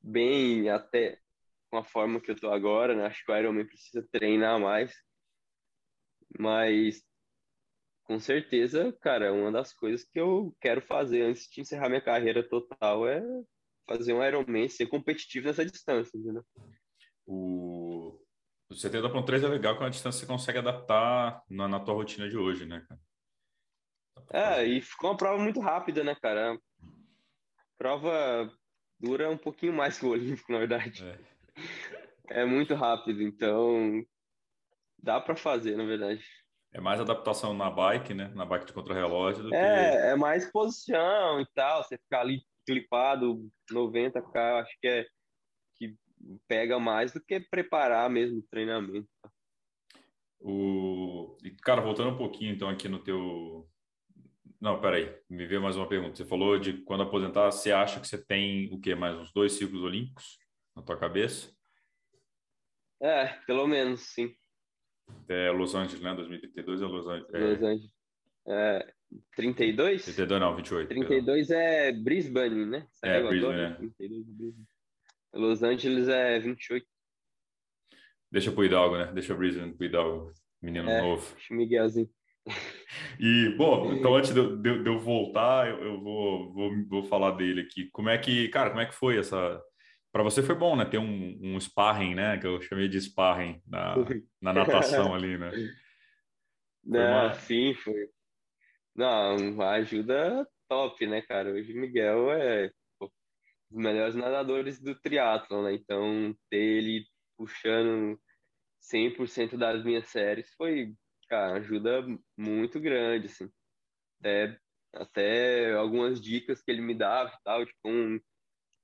bem até com a forma que eu tô agora, né? Acho que o Ironman precisa treinar mais. Mas com certeza, cara, uma das coisas que eu quero fazer antes de encerrar minha carreira total é fazer um Ironman, ser competitivo nessa distância, entendeu? O, o 70.3 é legal que é uma distância que você consegue adaptar na, na tua rotina de hoje, né, cara? É, e ficou uma prova muito rápida, né, cara? A prova dura um pouquinho mais que o Olímpico, na verdade. É, é muito rápido, então dá para fazer, na verdade. É mais adaptação na bike, né? Na bike de contrarrelógio do é, que... É, mais posição e tal. Você ficar ali clipado 90k, acho que é que pega mais do que preparar mesmo o treinamento. O... Cara, voltando um pouquinho então aqui no teu não, peraí, me veio mais uma pergunta. Você falou de quando aposentar, você acha que você tem o quê? Mais uns dois ciclos olímpicos na tua cabeça? É, pelo menos, sim. É Los Angeles, né? 2032 é Los Angeles. É... Los Angeles. É, 32? 32 não, 28. 32 perdão. é Brisbane, né? Saiu é, Brisbane, agora, né? 32 Brisbane. Los Angeles é 28. Deixa pro Hidalgo, né? Deixa Brisbane pro Hidalgo. Menino é, novo. Miguelzinho. E, bom, então antes de, de, de eu voltar, eu, eu, vou, vou, vou falar dele aqui. Como é que, cara, como é que foi essa. Para você foi bom, né? Ter um, um sparring, né? Que eu chamei de sparring na, na natação ali, né? Não, uma... sim, foi. Não, ajuda top, né, cara? Hoje o Miguel é pô, um dos melhores nadadores do triatlon, né? Então, ter ele puxando 100% das minhas séries foi cara, ajuda muito grande, assim. Até, até algumas dicas que ele me dava e tal, tipo, um,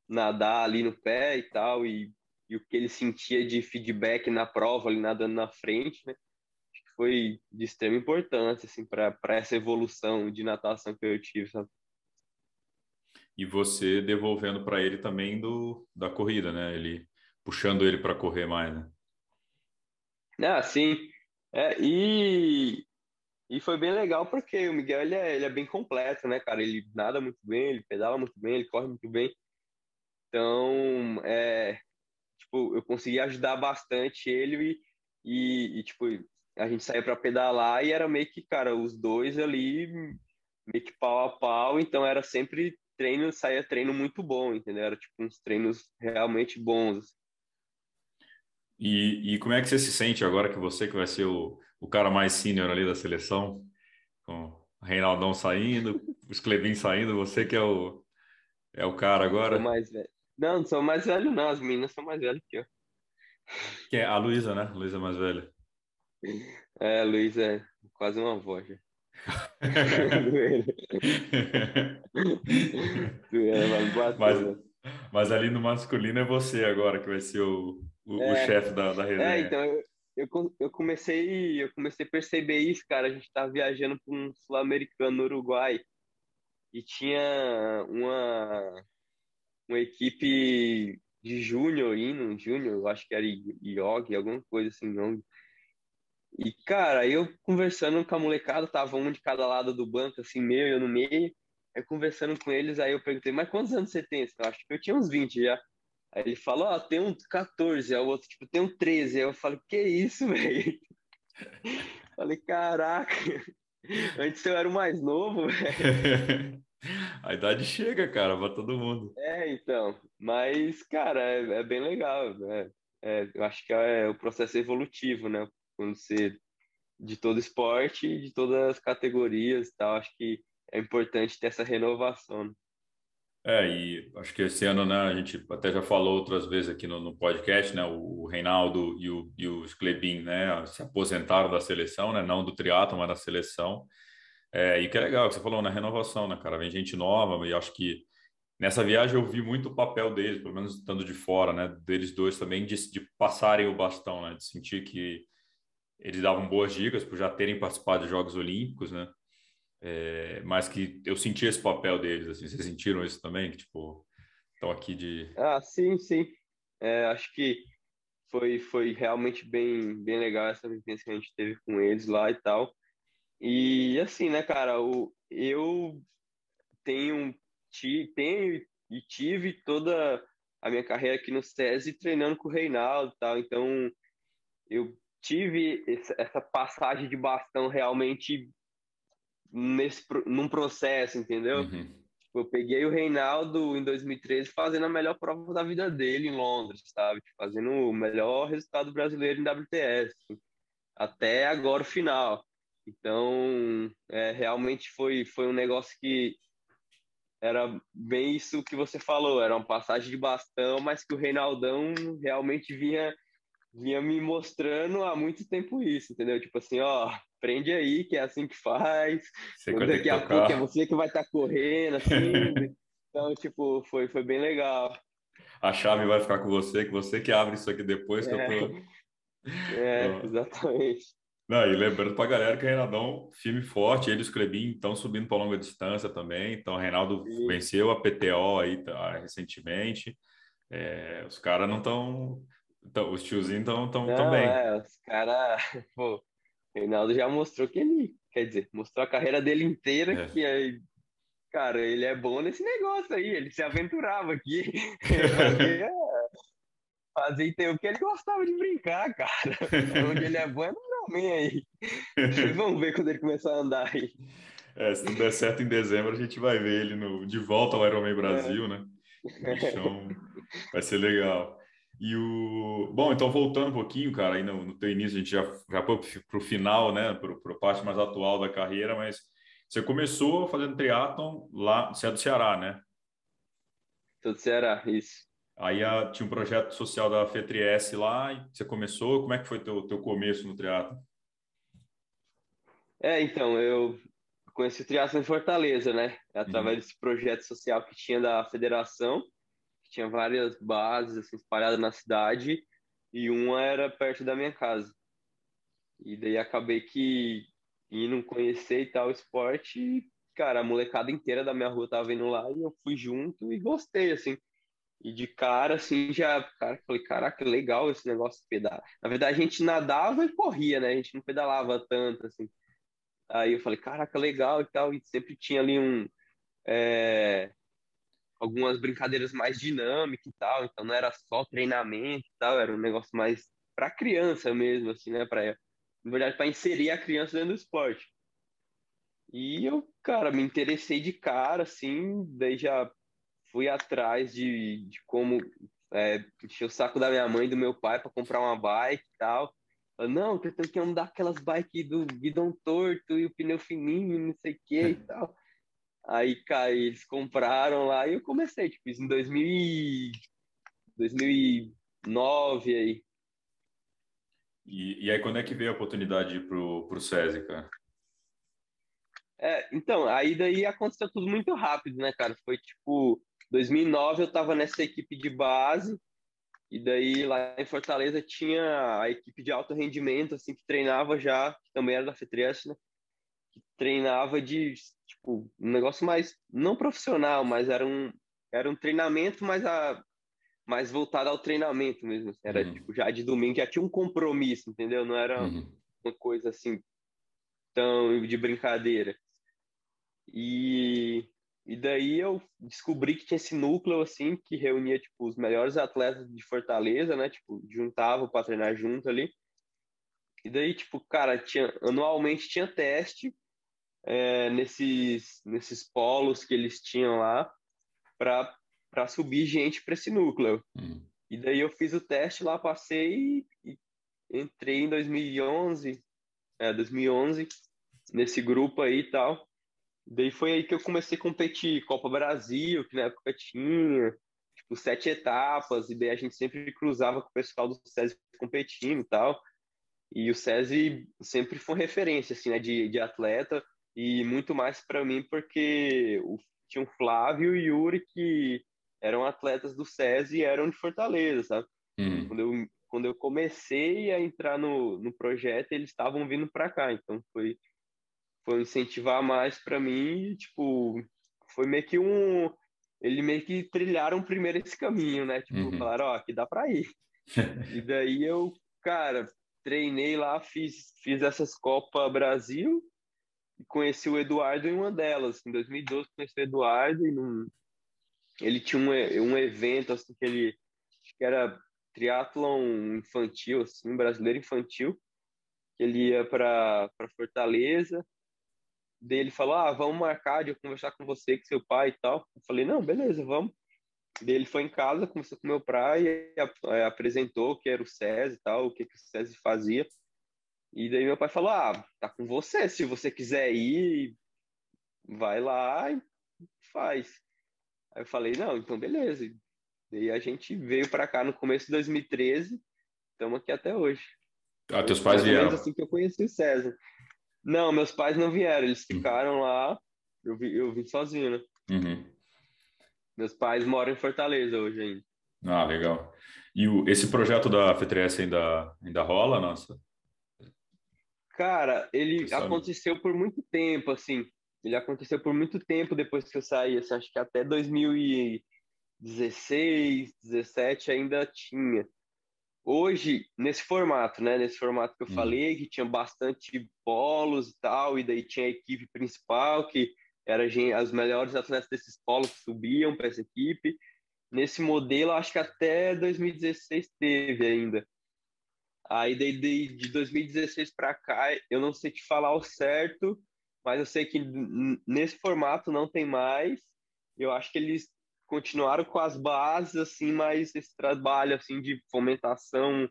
nadar ali no pé e tal, e, e o que ele sentia de feedback na prova, ali nadando na frente, né? Foi de extrema importância, assim, para essa evolução de natação que eu tive, sabe? E você devolvendo para ele também do, da corrida, né? Ele puxando ele para correr mais, né? Ah, sim. É, e, e foi bem legal porque o Miguel ele é, ele é bem completo, né, cara? Ele nada muito bem, ele pedala muito bem, ele corre muito bem. Então, é, tipo, eu consegui ajudar bastante ele e, e, e tipo, a gente saía para pedalar e era meio que, cara, os dois ali meio que pau a pau, então era sempre treino, saía treino muito bom, entendeu? Era tipo uns treinos realmente bons. E, e como é que você se sente agora que você que vai ser o, o cara mais sênior ali da seleção, com o Reinaldão saindo, o Clebin saindo, você que é o, é o cara agora? Não, não sou mais velho não, as meninas são mais velhas que eu. Que é a Luísa, né? Luísa é mais velha. É, Luísa é quase uma avó já. mas, mas ali no masculino é você agora que vai ser o, o, é, o chefe da, da resenha. É, então, eu, eu, eu, comecei, eu comecei a perceber isso, cara. A gente estava viajando para um sul-americano no Uruguai e tinha uma, uma equipe de júnior indo, júnior, acho que era Iog, alguma coisa assim, não. E, cara, eu conversando com a molecada, tava um de cada lado do banco, assim, meio, eu no meio. Aí conversando com eles, aí eu perguntei, mas quantos anos você tem? Eu acho que eu tinha uns 20 já. Aí ele falou, ó, oh, tem um 14, aí o outro, tipo, tem um 13. Aí eu falei, que isso, velho? falei, caraca, antes eu era o mais novo, velho. A idade chega, cara, para todo mundo. É, então. Mas, cara, é, é bem legal. Né? É, eu acho que é o processo evolutivo, né? Você. De todo esporte, de todas as categorias e tal. Acho que é importante ter essa renovação. Né? É, e acho que esse ano, né, a gente até já falou outras vezes aqui no, no podcast, né, o, Reinaldo e o, e o né, se aposentaram da seleção, né, não do triatlo, mas da seleção. É, e que é legal que você falou na né, renovação, né, cara, vem gente nova e acho que nessa viagem eu vi muito o papel deles, pelo menos estando de fora, né, deles dois também, de, de passarem o bastão, né, de sentir que eles davam boas dicas por já terem participado de Jogos Olímpicos, né, é, mas que eu senti esse papel deles, assim, vocês sentiram isso também? Que, tipo, estão aqui de... Ah, sim, sim. É, acho que foi, foi realmente bem, bem legal essa vivência que a gente teve com eles lá e tal. E, assim, né, cara, o, eu tenho, tenho e tive toda a minha carreira aqui no SESI treinando com o Reinaldo e tal, então eu tive essa passagem de bastão realmente nesse, num processo, entendeu? Uhum. Tipo, eu peguei o Reinaldo em 2013 fazendo a melhor prova da vida dele em Londres, sabe? Tipo, fazendo o melhor resultado brasileiro em WTS. Assim, até agora o final. Então, é, realmente foi, foi um negócio que era bem isso que você falou, era uma passagem de bastão, mas que o Reinaldão realmente vinha vinha me mostrando há muito tempo isso, entendeu? Tipo assim, ó, prende aí, que é assim que faz. Daqui a pouco é você que vai estar tá correndo, assim. então, tipo, foi, foi bem legal. A chave vai ficar com você, que você que abre isso aqui depois que é. eu tô. É, exatamente. Não, e lembrando para a galera que o Reinaldão, filme forte, ele e o Clebin estão subindo para longa distância também. Então, o Reinaldo Sim. venceu a PTO aí tá, recentemente. É, os caras não estão. Os tiozinhos estão tão, tão, tão bem. É, os caras. Reinaldo já mostrou que ele, quer dizer, mostrou a carreira dele inteira é. que é, cara, ele é bom nesse negócio aí, ele se aventurava aqui, fazia, fazia o que ele gostava de brincar, cara. Onde ele é bom é no aí. Vamos ver quando ele começar a andar aí. É, se tudo der certo em dezembro, a gente vai ver ele no, de volta ao Ironman Brasil, é. né? Então, vai ser legal. E o... Bom, então voltando um pouquinho, cara, aí no, no teu início, a gente já, já foi para o final, né, para a parte mais atual da carreira, mas você começou fazendo triatlon lá, você é do Ceará, né? Sou do Ceará, isso. Aí a, tinha um projeto social da FETRIS lá, e você começou, como é que foi teu, teu começo no triatlon? É, então, eu conheci o triatlon em Fortaleza, né? Através uhum. desse projeto social que tinha da federação, tinha várias bases assim, espalhadas na cidade, e uma era perto da minha casa. E daí acabei que indo conhecer e tal esporte, e, cara, a molecada inteira da minha rua tava indo lá e eu fui junto e gostei, assim. E de cara, assim, já, cara, falei, caraca, legal esse negócio de pedalar. Na verdade, a gente nadava e corria, né? A gente não pedalava tanto, assim. Aí eu falei, caraca, legal e tal. E sempre tinha ali um. É, algumas brincadeiras mais dinâmicas e tal. Então não era só treinamento e tal, era um negócio mais para criança mesmo, assim, né? Pra, na verdade, para inserir a criança dentro do esporte. E eu, cara, me interessei de cara, assim, daí já fui atrás de, de como é, encher o saco da minha mãe e do meu pai para comprar uma bike e tal. Eu, não, eu tenho que andar aquelas bikes do guidão torto e o pneu fininho, não sei o que e tal. Aí, cara, eles compraram lá e eu comecei, tipo, isso em 2000 2009 aí. E, e aí, quando é que veio a oportunidade pro, pro SESI, cara? É, então, aí daí aconteceu tudo muito rápido, né, cara? Foi tipo, 2009 eu estava nessa equipe de base, e daí lá em Fortaleza tinha a equipe de alto rendimento, assim, que treinava já, que também era da FETRES, né? Que treinava de, tipo, um negócio mais, não profissional, mas era um, era um treinamento mais a, mais voltado ao treinamento mesmo. Assim. Era uhum. tipo, já de domingo, já tinha um compromisso, entendeu? Não era uhum. uma coisa assim tão de brincadeira. E, e daí eu descobri que tinha esse núcleo assim que reunia tipo os melhores atletas de Fortaleza, né? Tipo, juntava para treinar junto ali. E daí, tipo, cara, tinha anualmente tinha teste é, nesses nesses polos que eles tinham lá para subir gente para esse núcleo. Uhum. E daí eu fiz o teste lá, passei e entrei em 2011, é, 2011 nesse grupo aí e tal. Daí foi aí que eu comecei a competir Copa Brasil, que na época tinha, tipo, sete etapas, e daí a gente sempre cruzava com o pessoal do SESI competindo e tal. E o SESI sempre foi referência, assim, né, de, de atleta, e muito mais para mim porque o, tinha o Flávio e o Yuri que eram atletas do SESI e eram de Fortaleza, sabe? Uhum. Quando, eu, quando eu comecei a entrar no, no projeto, eles estavam vindo para cá, então foi, foi incentivar mais para mim, tipo, foi meio que um. Eles meio que trilharam primeiro esse caminho, né? Tipo, uhum. falaram, ó, oh, aqui dá para ir. e daí eu, cara, treinei lá, fiz, fiz essas Copa Brasil e conheci o Eduardo em uma delas. Em 2012 conheci o Eduardo e num, ele tinha um, um evento assim que ele que era triatlon infantil, assim, brasileiro infantil, que ele ia para Fortaleza. Daí ele falou: "Ah, vamos marcar de eu conversar com você, com seu pai e tal". Eu falei: "Não, beleza, vamos". Daí ele foi em casa, começou com meu pai é, apresentou o que era o SESI e tal, o que, que o SESI fazia. E daí meu pai falou: Ah, tá com você, se você quiser ir, vai lá e faz. Aí eu falei, não, então beleza. E a gente veio para cá no começo de 2013, estamos aqui até hoje. Ah, teus pais vieram? assim que eu conheci o César. Não, meus pais não vieram, eles uhum. ficaram uhum. lá, eu, vi, eu vim sozinho, né? Uhum. Meus pais moram em Fortaleza hoje ainda. Ah, legal. E o, esse projeto da FETRES ainda, ainda rola, nossa? Cara, ele aconteceu por muito tempo, assim ele aconteceu por muito tempo depois que eu saí, assim, acho que até 2016, 17 ainda tinha. Hoje, nesse formato, né, nesse formato que eu hum. falei, que tinha bastante polos e tal, e daí tinha a equipe principal, que era as melhores atletas desses polos que subiam para essa equipe. Nesse modelo, acho que até 2016 teve ainda. Aí de, de, de 2016 para cá, eu não sei te falar o certo, mas eu sei que nesse formato não tem mais. Eu acho que eles continuaram com as bases, assim, mas esse trabalho, assim, de fomentação,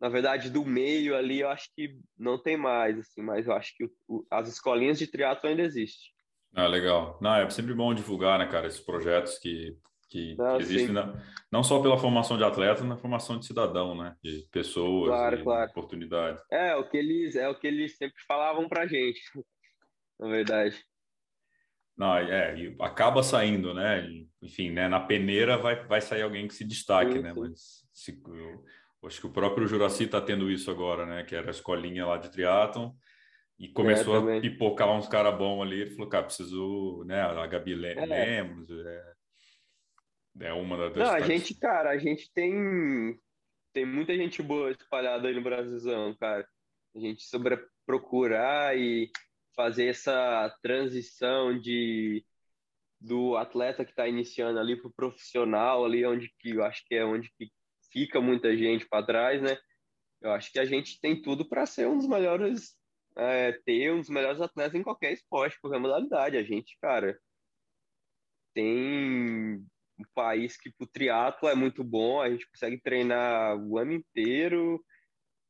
na verdade, do meio ali, eu acho que não tem mais, assim, mas eu acho que o, o, as escolinhas de triatlo ainda existem. Ah, legal. Não, é sempre bom divulgar, né, cara, esses projetos que, que, ah, que existem, não, não só pela formação de atleta, mas formação de cidadão, né, de pessoas, claro, claro. oportunidades. É, o que eles, é o que eles sempre falavam pra gente, na verdade. Não, é, acaba saindo, né? Enfim, né? Na peneira vai, vai sair alguém que se destaque, sim, né? Sim. Mas se, eu, acho que o próprio Juraci está tendo isso agora, né? Que era a escolinha lá de triatlon e começou é, a pipocar uns caras bons ali. Ele falou, cara, preciso, né? A Gabi é. Lemos é, é uma das. Não, a gente, cara, a gente tem tem muita gente boa espalhada aí no Brasilzão, cara. A gente sobre procurar e fazer essa transição de do atleta que está iniciando ali para o profissional ali onde que eu acho que é onde que fica muita gente para trás né eu acho que a gente tem tudo para ser um dos melhores é, ter um dos melhores atletas em qualquer esporte qualquer modalidade a gente cara tem um país que o triatlo é muito bom a gente consegue treinar o ano inteiro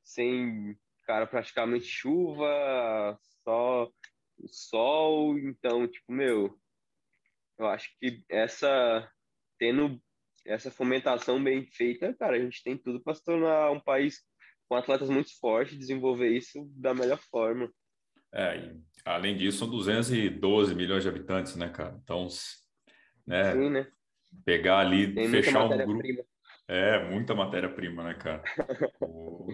sem cara praticamente chuva só o sol, então, tipo, meu, eu acho que essa tendo essa fomentação bem feita, cara, a gente tem tudo para se tornar um país com atletas muito fortes, desenvolver isso da melhor forma. É, além disso, são 212 milhões de habitantes, né, cara? Então, né, Sim, né? Pegar ali, tem fechar um grupo. Prima. É, muita matéria-prima, né, cara? o,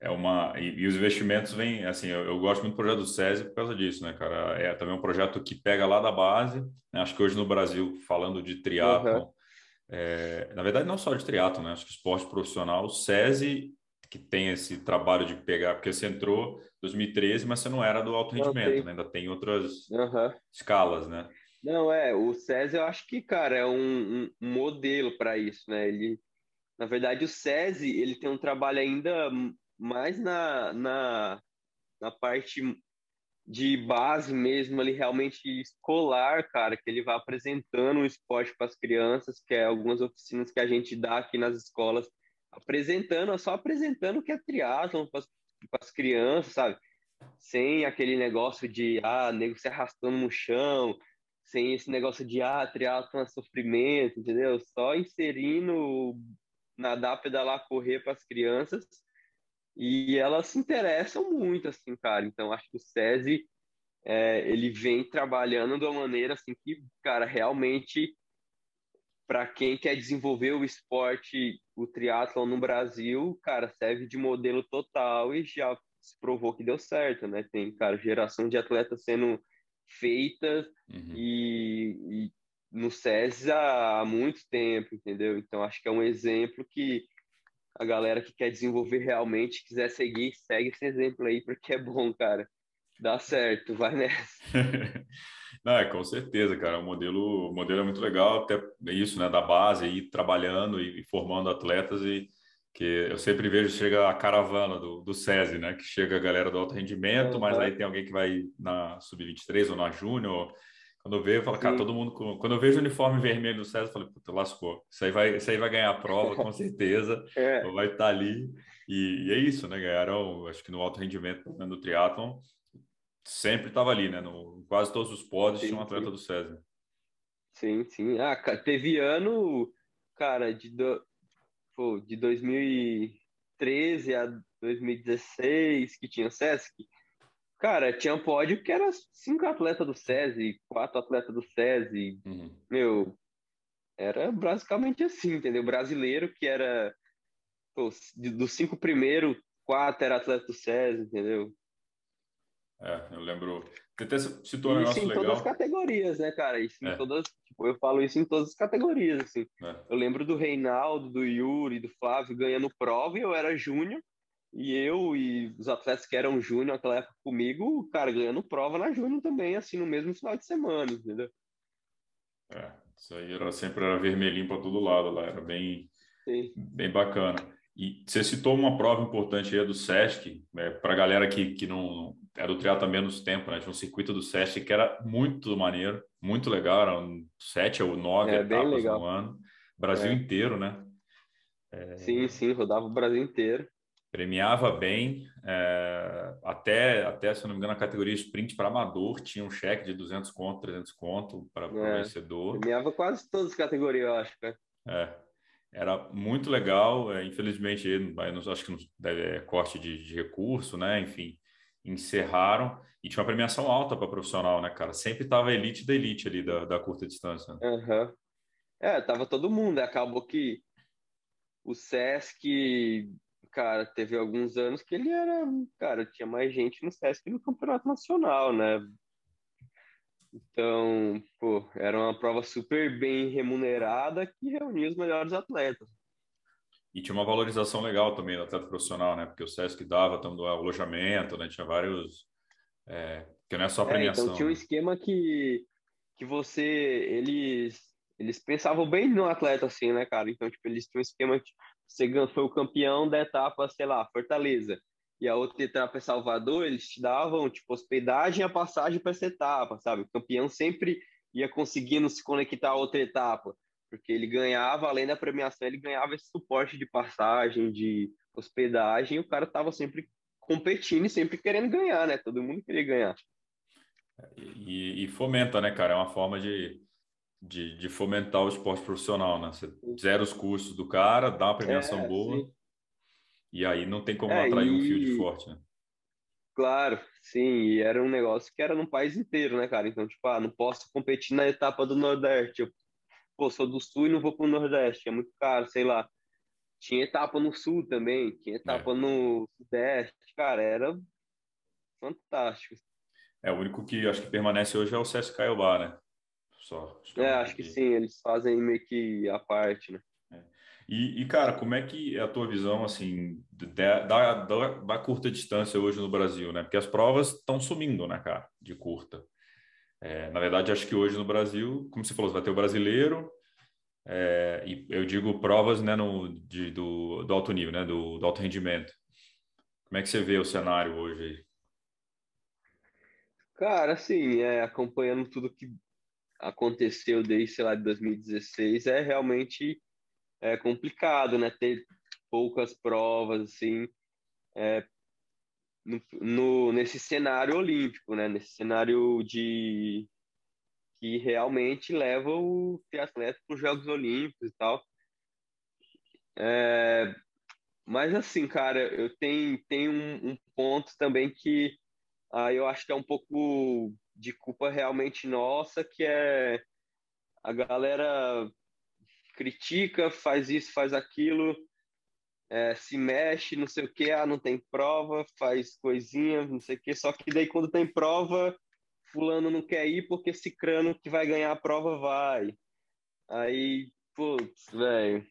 é uma e, e, os investimentos vêm assim eu, eu, gosto muito do projeto do SESI por causa disso né cara é também um projeto que pega lá da base né? acho que hoje no Brasil falando de triatlo uhum. é, na verdade não só de triatlo né acho que esporte profissional o SESI que tem esse trabalho de pegar porque você entrou em 2013 mas você não era do alto rendimento né? ainda tem outras uhum. escalas né não é o SESI eu acho que cara é um, um modelo para isso né ele na verdade, o SESI ele tem um trabalho ainda mais na, na, na parte de base mesmo, ali realmente escolar, cara, que ele vai apresentando o esporte para as crianças, que é algumas oficinas que a gente dá aqui nas escolas, apresentando, só apresentando o que é triatlon para as crianças, sabe? Sem aquele negócio de, ah, nego se arrastando no chão, sem esse negócio de, ah, triatlon é sofrimento, entendeu? Só inserindo nadar, pedalar, correr para as crianças e elas se interessam muito, assim, cara. Então, acho que o SESI, é, ele vem trabalhando de uma maneira, assim, que, cara, realmente, para quem quer desenvolver o esporte, o triatlon no Brasil, cara, serve de modelo total e já se provou que deu certo, né? Tem, cara, geração de atletas sendo feita uhum. e, e no SESI há muito tempo, entendeu? Então, acho que é um exemplo que a galera que quer desenvolver realmente, quiser seguir, segue esse exemplo aí, porque é bom, cara. Dá certo, vai nessa. Não, é, com certeza, cara. O modelo, o modelo é muito legal, até isso, né, da base, ir trabalhando e formando atletas e que eu sempre vejo chega a caravana do, do SESI, né, que chega a galera do alto rendimento, mas aí tem alguém que vai na sub-23 ou na júnior, quando eu vejo, eu falo, cara, todo mundo. Com... Quando eu vejo o uniforme vermelho do César, eu falo, puta, lascou. Isso aí vai, isso aí vai ganhar a prova, com certeza. é. Vai estar ali. E, e, é isso, né? Ganharam, acho que no alto rendimento do triatlon, sempre estava ali, né? No, quase todos os pódios tinha um atleta sim. do César. Sim, sim. Ah, teve ano, cara, de, do... Pô, de 2013 a 2016 que tinha o Sesc Cara, tinha pódio que era cinco atletas do SESI, quatro atletas do SESI. Uhum. Meu, era basicamente assim, entendeu? Brasileiro que era. Pô, dos cinco primeiros, quatro era atleta do SESI, entendeu? É, eu lembro. Você até citou um negócio isso em legal. todas as categorias, né, cara? Isso é. em todas. Tipo, eu falo isso em todas as categorias, assim. É. Eu lembro do Reinaldo, do Yuri, do Flávio ganhando prova e eu era júnior. E eu e os atletas que eram júnior naquela época comigo, cara, ganhando prova na júnior também, assim, no mesmo final de semana, entendeu? É, isso aí era sempre era vermelhinho para todo lado lá, era bem, Sim. bem bacana. E você citou uma prova importante aí do SESC, né, para a galera que, que não é do triatlo há menos tempo, né? Tinha um circuito do SESC que era muito maneiro, muito legal, eram sete ou nove é, etapas no ano. Brasil é. inteiro, né? É... Sim, sim, rodava o Brasil inteiro. Premiava bem, é... até, até, se não me engano, a categoria sprint para amador tinha um cheque de 200 conto, 300 conto para o é. vencedor. Premiava quase todas as categorias, eu acho, cara. É. Era muito legal, é, infelizmente, acho que não deve, é corte de, de recurso, né? Enfim, encerraram e tinha uma premiação alta para profissional, né, cara? Sempre estava elite da elite ali da, da curta distância. Uhum. É, tava todo mundo. Acabou que o Sesc, cara, teve alguns anos que ele era, cara, tinha mais gente no Sesc no Campeonato Nacional, né? Então, pô, era uma prova super bem remunerada que reunia os melhores atletas. E tinha uma valorização legal também do atleta profissional, né? Porque o Sesc dava do alojamento, né? Tinha vários. É, que não é só premiação. É, então tinha um né? esquema que, que você. Eles, eles pensavam bem no atleta, assim, né, cara? Então, tipo, eles tinham um esquema que você foi o campeão da etapa, sei lá, Fortaleza e a outra etapa é Salvador, eles te davam tipo hospedagem e a passagem para essa etapa, sabe? O campeão sempre ia conseguindo se conectar a outra etapa, porque ele ganhava, além da premiação, ele ganhava esse suporte de passagem, de hospedagem, e o cara tava sempre competindo e sempre querendo ganhar, né? Todo mundo queria ganhar. E, e fomenta, né, cara? É uma forma de, de, de, fomentar o esporte profissional, né? Você zera os custos do cara, dá uma premiação é, boa. Sim. E aí não tem como é, atrair e... um field forte, né? Claro, sim, e era um negócio que era no país inteiro, né, cara? Então, tipo, ah, não posso competir na etapa do Nordeste. Eu, pô, sou do Sul e não vou pro Nordeste, é muito caro, sei lá. Tinha etapa no Sul também, tinha etapa é. no Sudeste, cara, era fantástico. É, o único que acho que permanece hoje é o Sesc Caiobá, né? Só. Acho é, acho que sim, eles fazem meio que a parte, né? E, e, cara, como é que é a tua visão, assim, da, da, da, curta distância hoje no Brasil, né? Porque as provas estão sumindo, né, cara, de curta. É, na verdade, acho que hoje no Brasil, como você falou, vai ter o brasileiro, é, e eu digo provas, né, no, de, do, do alto nível, né, do, do alto rendimento. Como é que você vê o cenário hoje? Cara, assim, é, acompanhando tudo que aconteceu desde, sei lá, de 2016, é realmente é complicado, né? Ter poucas provas, assim, é, no, no, nesse cenário olímpico, né? Nesse cenário de que realmente leva o atleta para os Jogos Olímpicos e tal. É, mas assim, cara, eu tenho, tenho um, um ponto também que ah, eu acho que é um pouco de culpa realmente nossa, que é a galera critica, faz isso, faz aquilo, é, se mexe, não sei o que, ah, não tem prova, faz coisinha, não sei o que, só que daí quando tem prova, fulano não quer ir porque cicrano que vai ganhar a prova vai. Aí, putz, velho.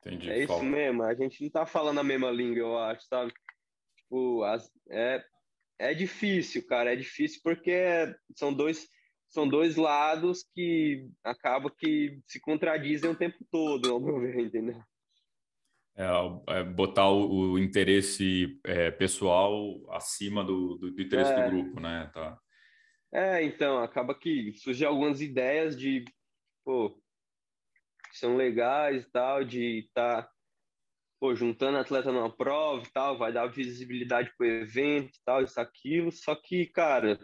Entendi. É isso mesmo, a gente não tá falando a mesma língua, eu acho, sabe? Tipo, as, é, é difícil, cara, é difícil porque são dois são dois lados que acabam que se contradizem o tempo todo, ao meu ver, entendeu? É, é botar o, o interesse é, pessoal acima do, do, do interesse do é. grupo, né? Tá. É, então, acaba que surgem algumas ideias de, pô, são legais e tal, de estar tá, pô, juntando atleta numa prova e tal, vai dar visibilidade pro evento e tal, isso, aquilo, só que, cara,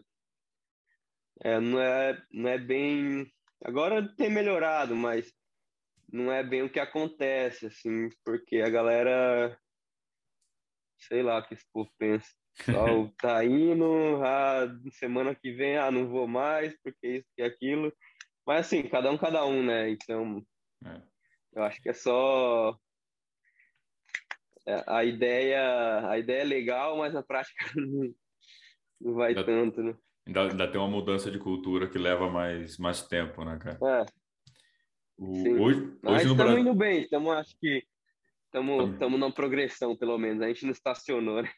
é, não, é, não é bem. Agora tem melhorado, mas não é bem o que acontece, assim, porque a galera. Sei lá o que esse povo pensa. Só tá indo, ah, semana que vem, ah, não vou mais, porque isso e aquilo. Mas assim, cada um, cada um, né? Então, é. eu acho que é só. É, a ideia, a ideia é legal, mas a prática não, não vai tanto, né? Ainda, ainda tem uma mudança de cultura que leva mais, mais tempo, né, cara? É. O, hoje, Mas estamos Brasil... indo bem, estamos, acho que estamos numa progressão, pelo menos. A gente não estacionou, né?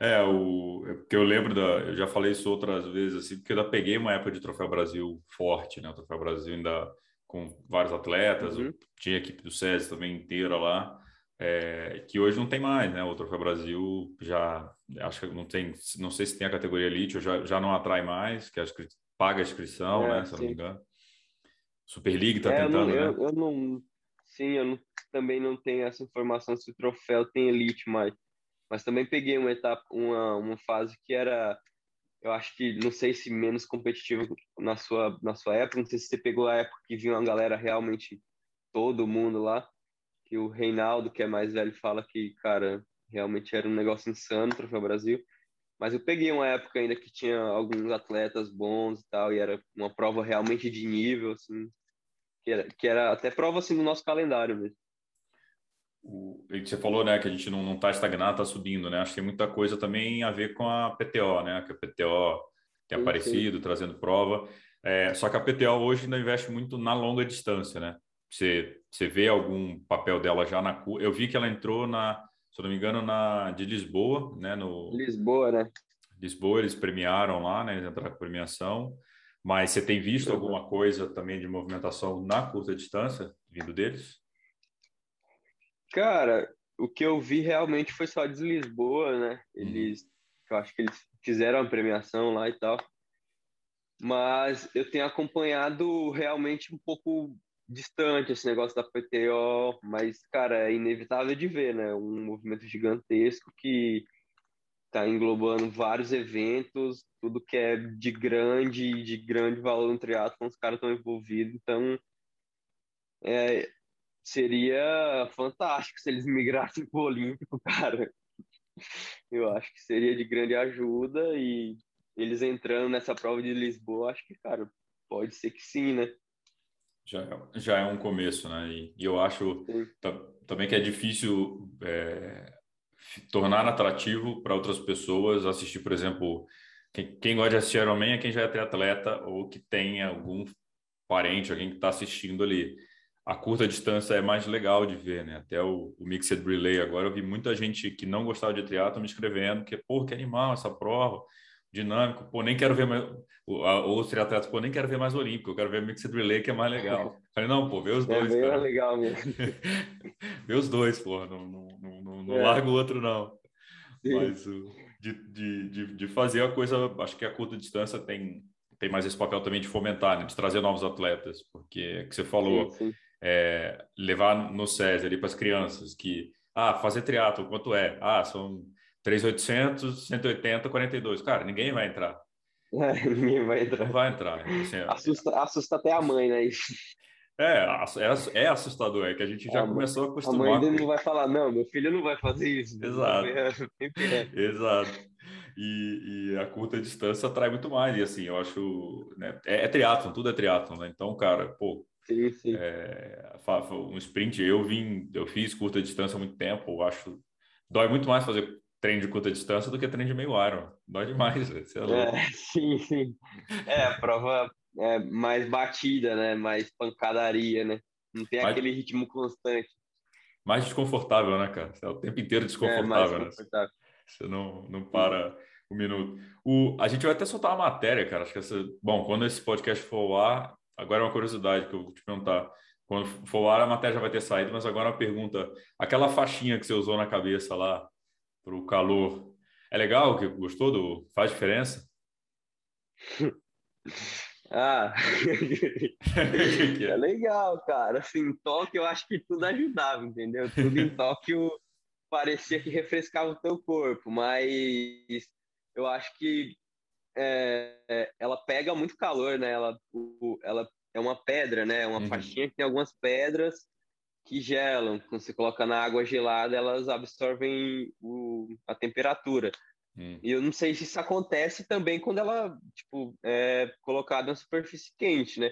É, o, é porque eu lembro da. Eu já falei isso outras vezes, assim, porque eu ainda peguei uma época de Troféu Brasil forte, né? O Troféu Brasil ainda com vários atletas, uhum. tinha a equipe do SESI também inteira lá. É, que hoje não tem mais, né? O Troféu Brasil já, acho que não tem, não sei se tem a categoria Elite, já, já não atrai mais, que acho que paga a inscrição, é, né? Se eu não me engano. Super League está é, tentando, eu não, né? Eu, eu, não, sim, eu não, também não tenho essa informação se o troféu tem Elite mais, mas também peguei uma etapa, uma, uma fase que era eu acho que não sei se menos competitivo na sua na sua época, não sei se você pegou a época que vinha uma galera realmente todo mundo lá, que o Reinaldo, que é mais velho, fala que, cara, realmente era um negócio insano o Troféu Brasil. Mas eu peguei uma época ainda que tinha alguns atletas bons e tal, e era uma prova realmente de nível, assim, que era, que era até prova assim no nosso calendário mesmo. O, você falou, né, que a gente não, não tá estagnado, tá subindo, né? Acho que tem muita coisa também a ver com a PTO, né? Que a PTO tem sim, aparecido, sim. trazendo prova. É, só que a PTO hoje ainda investe muito na longa distância, né? Você, você vê algum papel dela já na Eu vi que ela entrou na, se eu não me engano, na de Lisboa, né? No Lisboa, né? Lisboa, eles premiaram lá, né? Eles entraram com premiação. Mas você tem visto uhum. alguma coisa também de movimentação na curta distância vindo deles? Cara, o que eu vi realmente foi só de Lisboa, né? Uhum. Eles, eu acho que eles fizeram a premiação lá e tal. Mas eu tenho acompanhado realmente um pouco distante esse negócio da PTO, mas, cara, é inevitável de ver, né? Um movimento gigantesco que está englobando vários eventos, tudo que é de grande, de grande valor no triatlo, os caras estão envolvidos, então é, seria fantástico se eles migrassem para o Olímpico, cara. Eu acho que seria de grande ajuda e eles entrando nessa prova de Lisboa, acho que, cara, pode ser que sim, né? Já, é, já é um começo, né? E, e eu acho também que é difícil é, tornar atrativo para outras pessoas assistir, por exemplo, quem, quem gosta de assistir Ironman é quem já é triatleta ou que tem algum parente, alguém que está assistindo ali a curta distância é mais legal de ver, né? Até o, o Mixed Relay agora eu vi muita gente que não gostava de triatlo me escrevendo que, pô, que animal essa prova, dinâmico, pô, nem quero ver mais, os triatletas, pô, nem quero ver mais Olímpico, eu quero ver Mixed Relay que é mais legal. Falei, não, pô, vê os é dois, é cara. legal mesmo. vê os dois, pô, não, não, não, não é. larga o outro, não. Sim. Mas de, de, de, de fazer a coisa, acho que a curta distância tem, tem mais esse papel também de fomentar, né? de trazer novos atletas, porque é que você falou, sim, sim é, levar no SESI ali para as crianças que, ah, fazer triatlo, quanto é? Ah, são 3.800, 180, 42. Cara, ninguém vai entrar. É, ninguém vai entrar. Não vai entrar. Assim, assusta, assusta até a mãe, né? É, é, é assustador, é que a gente já a começou a acostumar. A mãe dele não vai falar, não, meu filho não vai fazer isso. Exato. Exato. E, e, a curta distância atrai muito mais. E assim, eu acho. Né, é, é triatlon, tudo é triatlon, né? Então, cara, pô, Sim, sim. É, um sprint, eu vim, eu fiz curta distância há muito tempo, eu acho dói muito mais fazer treino de curta distância do que treino de meio Iron. Dói demais, é, é, sim, sim. É, a prova é mais batida, né? Mais pancadaria, né? Não tem mais, aquele ritmo constante. Mais desconfortável, né, cara? Você é o tempo inteiro desconfortável, é, desconfortável. né? Você não, não para um minuto. O, a gente vai até soltar uma matéria, cara. Acho que essa. Bom, quando esse podcast for ao ar, Agora é uma curiosidade que eu vou te perguntar. Quando for o ar, a matéria já vai ter saído, mas agora uma pergunta. Aquela faixinha que você usou na cabeça lá para o calor, é legal? Que gostou? Do... Faz diferença? Ah, é legal, cara. Assim, em Tóquio eu acho que tudo ajudava, entendeu? Tudo em Tóquio parecia que refrescava o teu corpo, mas eu acho que é, é, ela pega muito calor, né? Ela, ela é uma pedra, né? Uma uhum. faixinha que tem algumas pedras que gelam. Quando você coloca na água gelada, elas absorvem o, a temperatura. Uhum. E eu não sei se isso acontece também quando ela, tipo, é colocada na superfície quente, né?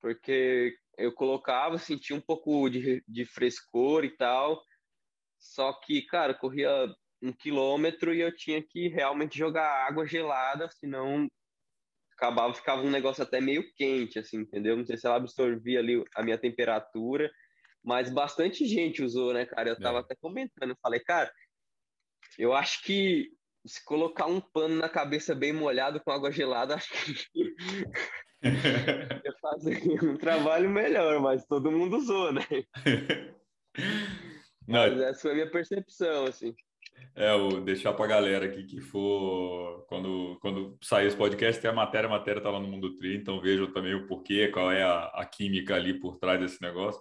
Porque eu colocava, sentia um pouco de, de frescor e tal, só que, cara, corria um quilômetro e eu tinha que realmente jogar água gelada, senão acabava, ficava um negócio até meio quente, assim, entendeu? Não sei se ela absorvia ali a minha temperatura, mas bastante gente usou, né, cara? Eu tava é. até comentando, eu falei, cara, eu acho que se colocar um pano na cabeça bem molhado com água gelada, acho que ia fazer um trabalho melhor, mas todo mundo usou, né? Mas Não, essa foi a minha percepção, assim. É, o deixar para a galera aqui que for, quando, quando sair esse podcast, tem a matéria, a matéria está lá no Mundo Tri, então vejam também o porquê, qual é a, a química ali por trás desse negócio.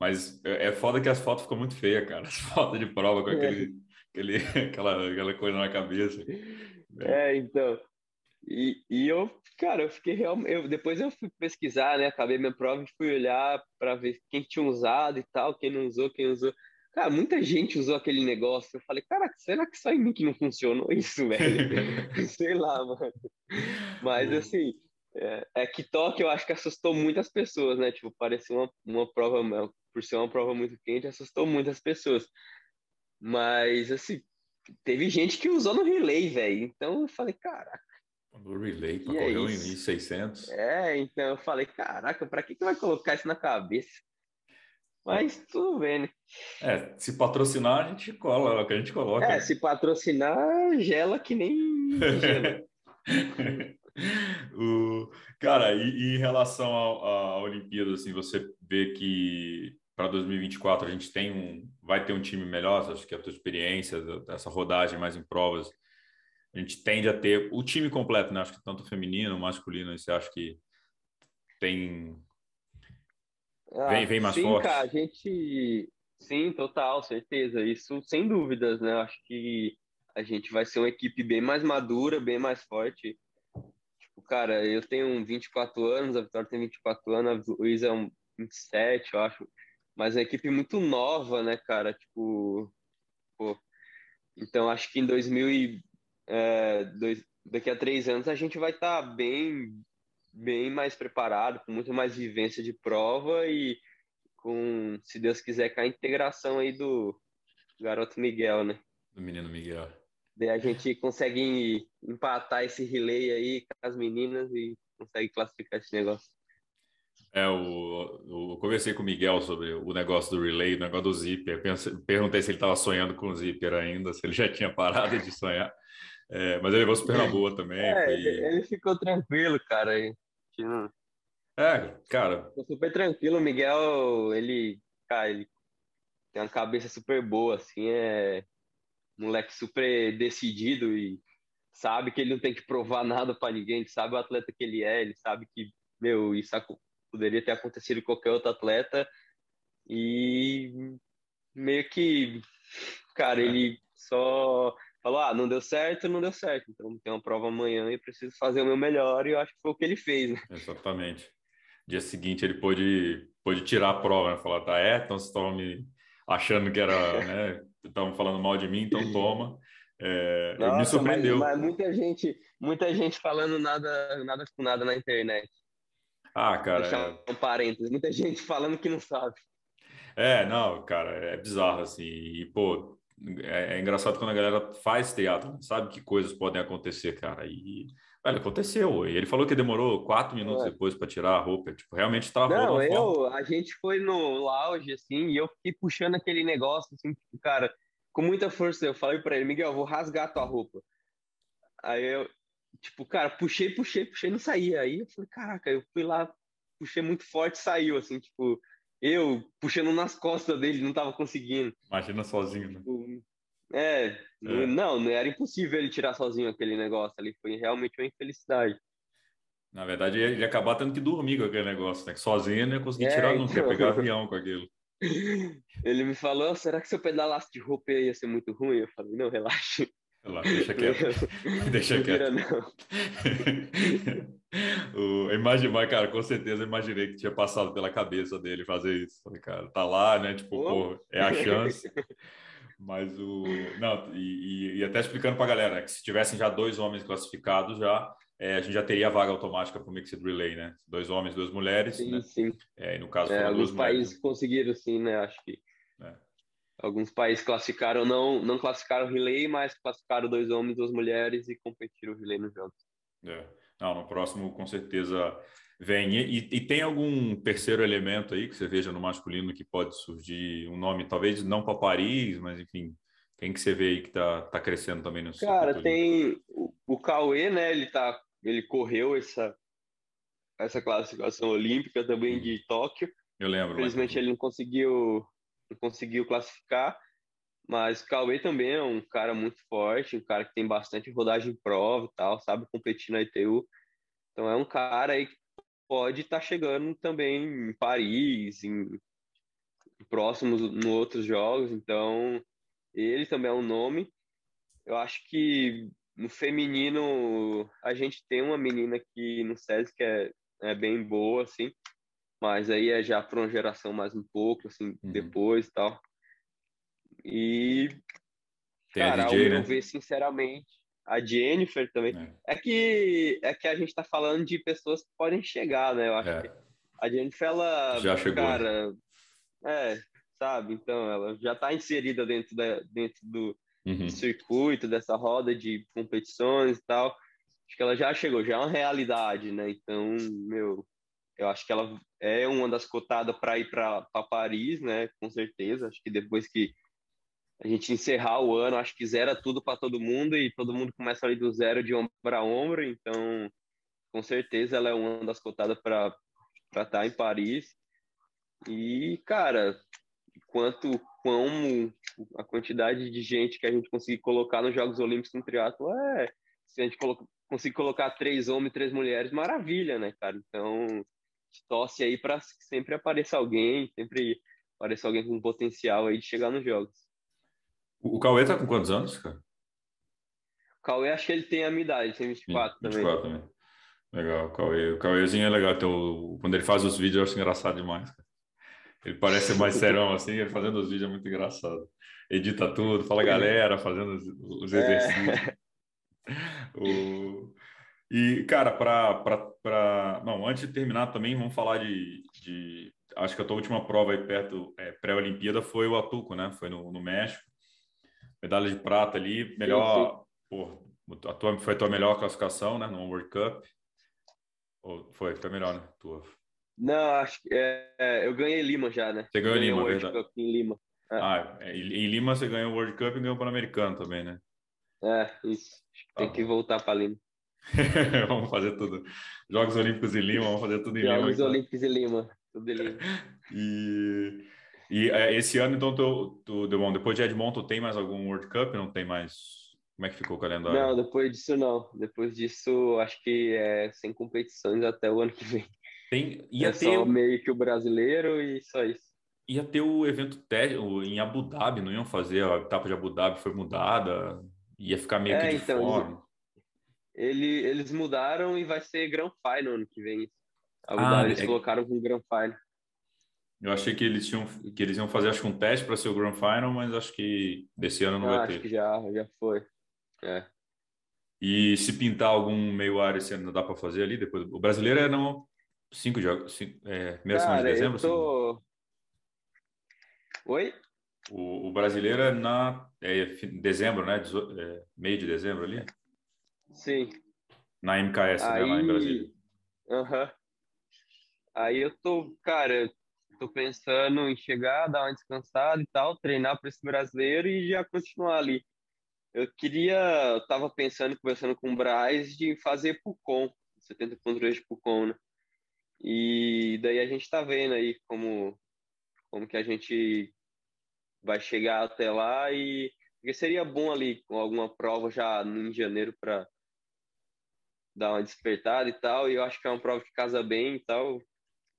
Mas é, é foda que as fotos ficam muito feias, cara. As fotos de prova com aquele, é. aquele, aquela, aquela coisa na cabeça. É, então. E, e eu, cara, eu fiquei realmente. Eu, depois eu fui pesquisar, né? Acabei minha prova e fui olhar para ver quem tinha usado e tal, quem não usou, quem usou. Cara, muita gente usou aquele negócio. Eu falei, cara, será que só em mim que não funcionou isso, velho? Sei lá, mano. Mas assim, é, é, que toque eu acho que assustou muitas pessoas, né? Tipo, parecia uma, uma prova, por ser uma prova muito quente, assustou muitas pessoas. Mas assim, teve gente que usou no relay, velho. Então eu falei, caraca. No relay para correr é um 1600? É, então eu falei, caraca, para que, que vai colocar isso na cabeça? Mas tudo bem, né? É, se patrocinar, a gente cola, é o que a gente coloca. É, se patrocinar, gela que nem gela. o, cara, e, e em relação à Olimpíada, assim, você vê que para 2024 a gente tem um, vai ter um time melhor, acho que a tua experiência, essa rodagem mais em provas, a gente tende a ter o time completo, né? Acho que tanto feminino, masculino, você acha que tem ah, vem, vem mais sim, forte. Cara, a gente. Sim, total, certeza. Isso sem dúvidas, né? Acho que a gente vai ser uma equipe bem mais madura, bem mais forte. Tipo, cara, eu tenho 24 anos, a Vitória tem 24 anos, a Luísa é um 27, eu acho. Mas é uma equipe muito nova, né, cara? Tipo, pô. Então, acho que em 2000 e, é, dois, daqui a três anos a gente vai estar tá bem bem mais preparado, com muito mais vivência de prova e com, se Deus quiser, com a integração aí do garoto Miguel, né? Do menino Miguel. Daí a gente consegue empatar esse relay aí com as meninas e consegue classificar esse negócio. É, o, o, eu conversei com o Miguel sobre o negócio do relay, o negócio do zíper. perguntei se ele estava sonhando com o zíper ainda, se ele já tinha parado de sonhar. É, mas ele levou super na boa também. É, foi... ele ficou tranquilo, cara não... É, cara. Tô super tranquilo, o Miguel, ele, cara, ele tem uma cabeça super boa, assim, é moleque super decidido e sabe que ele não tem que provar nada para ninguém, ele sabe o atleta que ele é, ele sabe que, meu, isso poderia ter acontecido com qualquer outro atleta e meio que, cara, ele só falou: ah, não deu certo, não deu certo. Então tem uma prova amanhã e preciso fazer o meu melhor. E eu acho que foi o que ele fez, né? Exatamente. Dia seguinte ele pôde, pôde tirar a prova, né? Falar, tá, é, então vocês estavam me achando que era, né? Estavam falando mal de mim, então toma. É, Nossa, me surpreendeu. Mas, mas, muita gente, muita gente falando nada, nada com nada na internet. Ah, cara. Deixar é... um parênteses, muita gente falando que não sabe. É, não, cara, é bizarro assim. E, pô, é, é, engraçado quando a galera faz teatro, sabe que coisas podem acontecer, cara. E, velho, aconteceu. E ele falou que demorou quatro minutos é. depois para tirar a roupa. Tipo, realmente estava Não, eu, a gente foi no lounge, assim, e eu fiquei puxando aquele negócio, assim, tipo, cara, com muita força. Eu falei para ele, Miguel, eu vou rasgar tua roupa. Aí eu, tipo, cara, puxei, puxei, puxei, não saía. Aí eu falei, caraca, eu fui lá, puxei muito forte, saiu, assim, tipo eu puxando nas costas dele, não tava conseguindo. Imagina sozinho, né? Tipo, é, é, não, não era impossível ele tirar sozinho aquele negócio ali, foi realmente uma infelicidade. Na verdade, ele ia acabar tendo que dormir com aquele negócio, né? Que sozinho não ia conseguir é, tirar, então... ia pegar avião com aquilo. Ele me falou, será que se eu pedalasse de roupa ia ser muito ruim? Eu falei, não, relaxa. Relaxa, deixa quieto. deixa quieto. O, imagina, cara, com certeza imaginei que tinha passado pela cabeça dele fazer isso. Falei, cara, tá lá, né? Tipo, pô, é a chance. Mas o. Não, e, e até explicando para a galera que se tivessem já dois homens classificados, já é, a gente já teria vaga automática para o Mixed Relay, né? Dois homens, duas mulheres. Sim, né? sim. É, no caso, é, alguns países mulheres. conseguiram, sim, né? Acho que. É. Alguns países classificaram, não, não classificaram o relay, mas classificaram dois homens duas mulheres e competiram o relay nos jogos. É. Não, no próximo com certeza vem. E, e, tem algum terceiro elemento aí que você veja no masculino que pode surgir um nome, talvez não para Paris, mas enfim, quem que você vê aí que tá, tá crescendo também no Cara, tem o, o Cauê, né? Ele tá, ele correu essa essa classificação olímpica também de Tóquio. Eu lembro. Infelizmente mas... ele não conseguiu conseguiu classificar. Mas Cauê também é um cara muito forte, um cara que tem bastante rodagem em prova e tal, sabe competir na ITU. Então é um cara aí que pode estar tá chegando também em Paris, em próximos em outros jogos. Então ele também é um nome. Eu acho que no feminino a gente tem uma menina aqui no SESI que é, é bem boa, assim, mas aí é já para uma geração mais um pouco, assim, uhum. depois e tal. E, Tem cara, a DJ, né? ver, sinceramente, a Jennifer também. É. é. que, é que a gente tá falando de pessoas que podem chegar, né? Eu acho é. que a Jennifer, ela. Já chegou. Cara, é, sabe? Então, ela já tá inserida dentro, da, dentro do, uhum. circuito, dessa roda de competições e tal. Acho que ela já chegou, já é uma realidade, né? Então, meu, eu acho que ela é uma das cotadas para ir para Paris, né? Com certeza. Acho que depois que a gente encerrar o ano, acho que zera tudo para todo mundo e todo mundo começa ali do zero de ombro a ombro. Então, com certeza, ela é uma das cotadas para estar tá em Paris. E, cara, quanto como a quantidade de gente que a gente conseguir colocar nos Jogos Olímpicos no triatlo é se a gente conseguir colocar três homens e três mulheres maravilha né cara então torce aí para sempre apareça alguém sempre apareça alguém com potencial aí de chegar nos jogos o Cauê tá com quantos anos cara o Cauê acho que ele tem a minha idade tem 24, 24 também. também legal o Cauê o Cauêzinho é legal teu... quando ele faz os vídeos eu acho engraçado demais cara. Ele parece mais serão assim, ele fazendo os vídeos é muito engraçado. Edita tudo, fala galera, fazendo os, os é. exercícios. É. O... E, cara, para. Não, antes de terminar também, vamos falar de. de... Acho que a tua última prova aí perto, é, pré-Olimpíada, foi o Atuco, né? Foi no, no México. Medalha de prata ali, melhor. Pô, a tua, foi a tua melhor classificação, né? No World Cup. Ou foi, foi melhor, né? Tua. Não, acho que é, é, eu ganhei Lima já, né? Você ganhou Lima, World verdade. Cup em Lima. É. Ah, é, em Lima você ganhou o World Cup e ganhou o Pan-Americano também, né? É, isso. Tem ah. que voltar para Lima. vamos fazer tudo. Jogos Olímpicos em Lima, vamos fazer tudo em Jogos Lima. Jogos. Olímpicos em Lima, tudo em Lima. e, e esse ano, então, tu, tu, bom, depois de Edmonton, tem mais algum World Cup? Não tem mais? Como é que ficou o calendário? Não, depois disso não. Depois disso, acho que é sem competições até o ano que vem. Tem, ia é ter só meio que o brasileiro e só isso. Ia ter o evento em Abu Dhabi, não iam fazer a etapa de Abu Dhabi, foi mudada, ia ficar meio é, que de então, fora. Eles, eles mudaram e vai ser Grand Final ano que vem. Abu ah, Dhabi, eles é... colocaram com Grand Final. Eu achei que eles tinham que eles iam fazer acho que um teste para ser o Grand Final, mas acho que desse ano não ah, vai ter. Acho que já já foi. É. E se pintar algum meio área esse ano dá para fazer ali depois. O brasileiro é não Cinco jogos. Cinco, é, primeira semana de dezembro? Tô... Oi? O, o, brasileiro é na é, dezembro, né? Dezo, é, meio de dezembro ali? Sim. Na MKS, Aí... né? Lá em Brasília. Uhum. Aí eu tô, cara, tô pensando em chegar, dar uma descansada e tal, treinar para esse brasileiro e já continuar ali. Eu queria, eu tava pensando, conversando com o Braz, de fazer Pucon, 70 pontos de Pucon, né? E daí a gente está vendo aí como, como que a gente vai chegar até lá e porque seria bom ali com alguma prova já em janeiro para dar uma despertada e tal. E eu acho que é uma prova que casa bem e tal.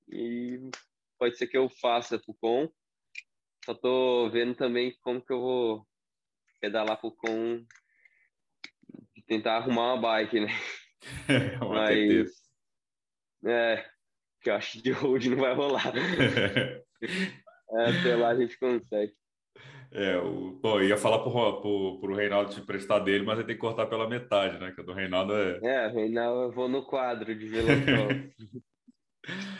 E pode ser que eu faça com. Só tô vendo também como que eu vou pedalar com e tentar arrumar uma bike, né? Mas, é, que eu acho que de road não vai rolar. é, até lá a gente consegue. É, o, pô, ia falar pro, pro, pro Reinaldo te emprestar dele, mas ele tem que cortar pela metade, né? Que o do Reinaldo é. É, o Reinaldo eu vou no quadro de velocão.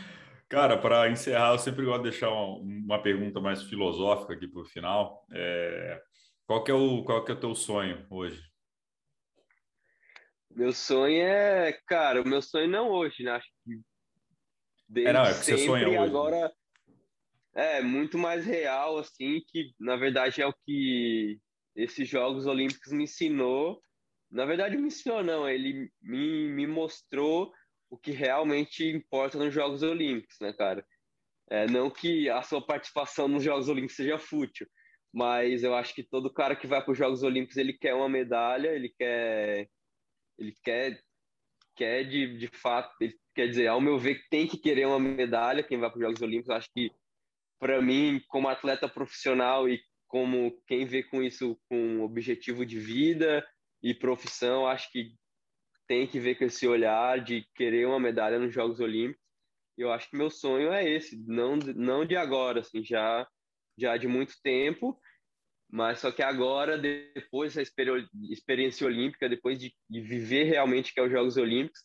Cara, para encerrar, eu sempre gosto de deixar uma, uma pergunta mais filosófica aqui para o final. É, qual, que é o, qual que é o teu sonho hoje? Meu sonho é, cara, o meu sonho não hoje, né? Acho que desde é, não, é que você sonha hoje. Né? É muito mais real, assim, que na verdade é o que esses Jogos Olímpicos me ensinou. Na verdade, me ensinou, não, ele me, me mostrou o que realmente importa nos Jogos Olímpicos, né, cara? É, não que a sua participação nos Jogos Olímpicos seja fútil, mas eu acho que todo cara que vai para os Jogos Olímpicos ele quer uma medalha, ele quer, ele quer, quer de, de fato, ele, quer dizer, ao meu ver, tem que querer uma medalha quem vai para os Jogos Olímpicos. Acho que para mim, como atleta profissional e como quem vê com isso com objetivo de vida e profissão, acho que tem que ver com esse olhar de querer uma medalha nos Jogos Olímpicos. Eu acho que meu sonho é esse, não não de agora, assim, já já de muito tempo, mas só que agora depois da experiência olímpica, depois de, de viver realmente que é os Jogos Olímpicos,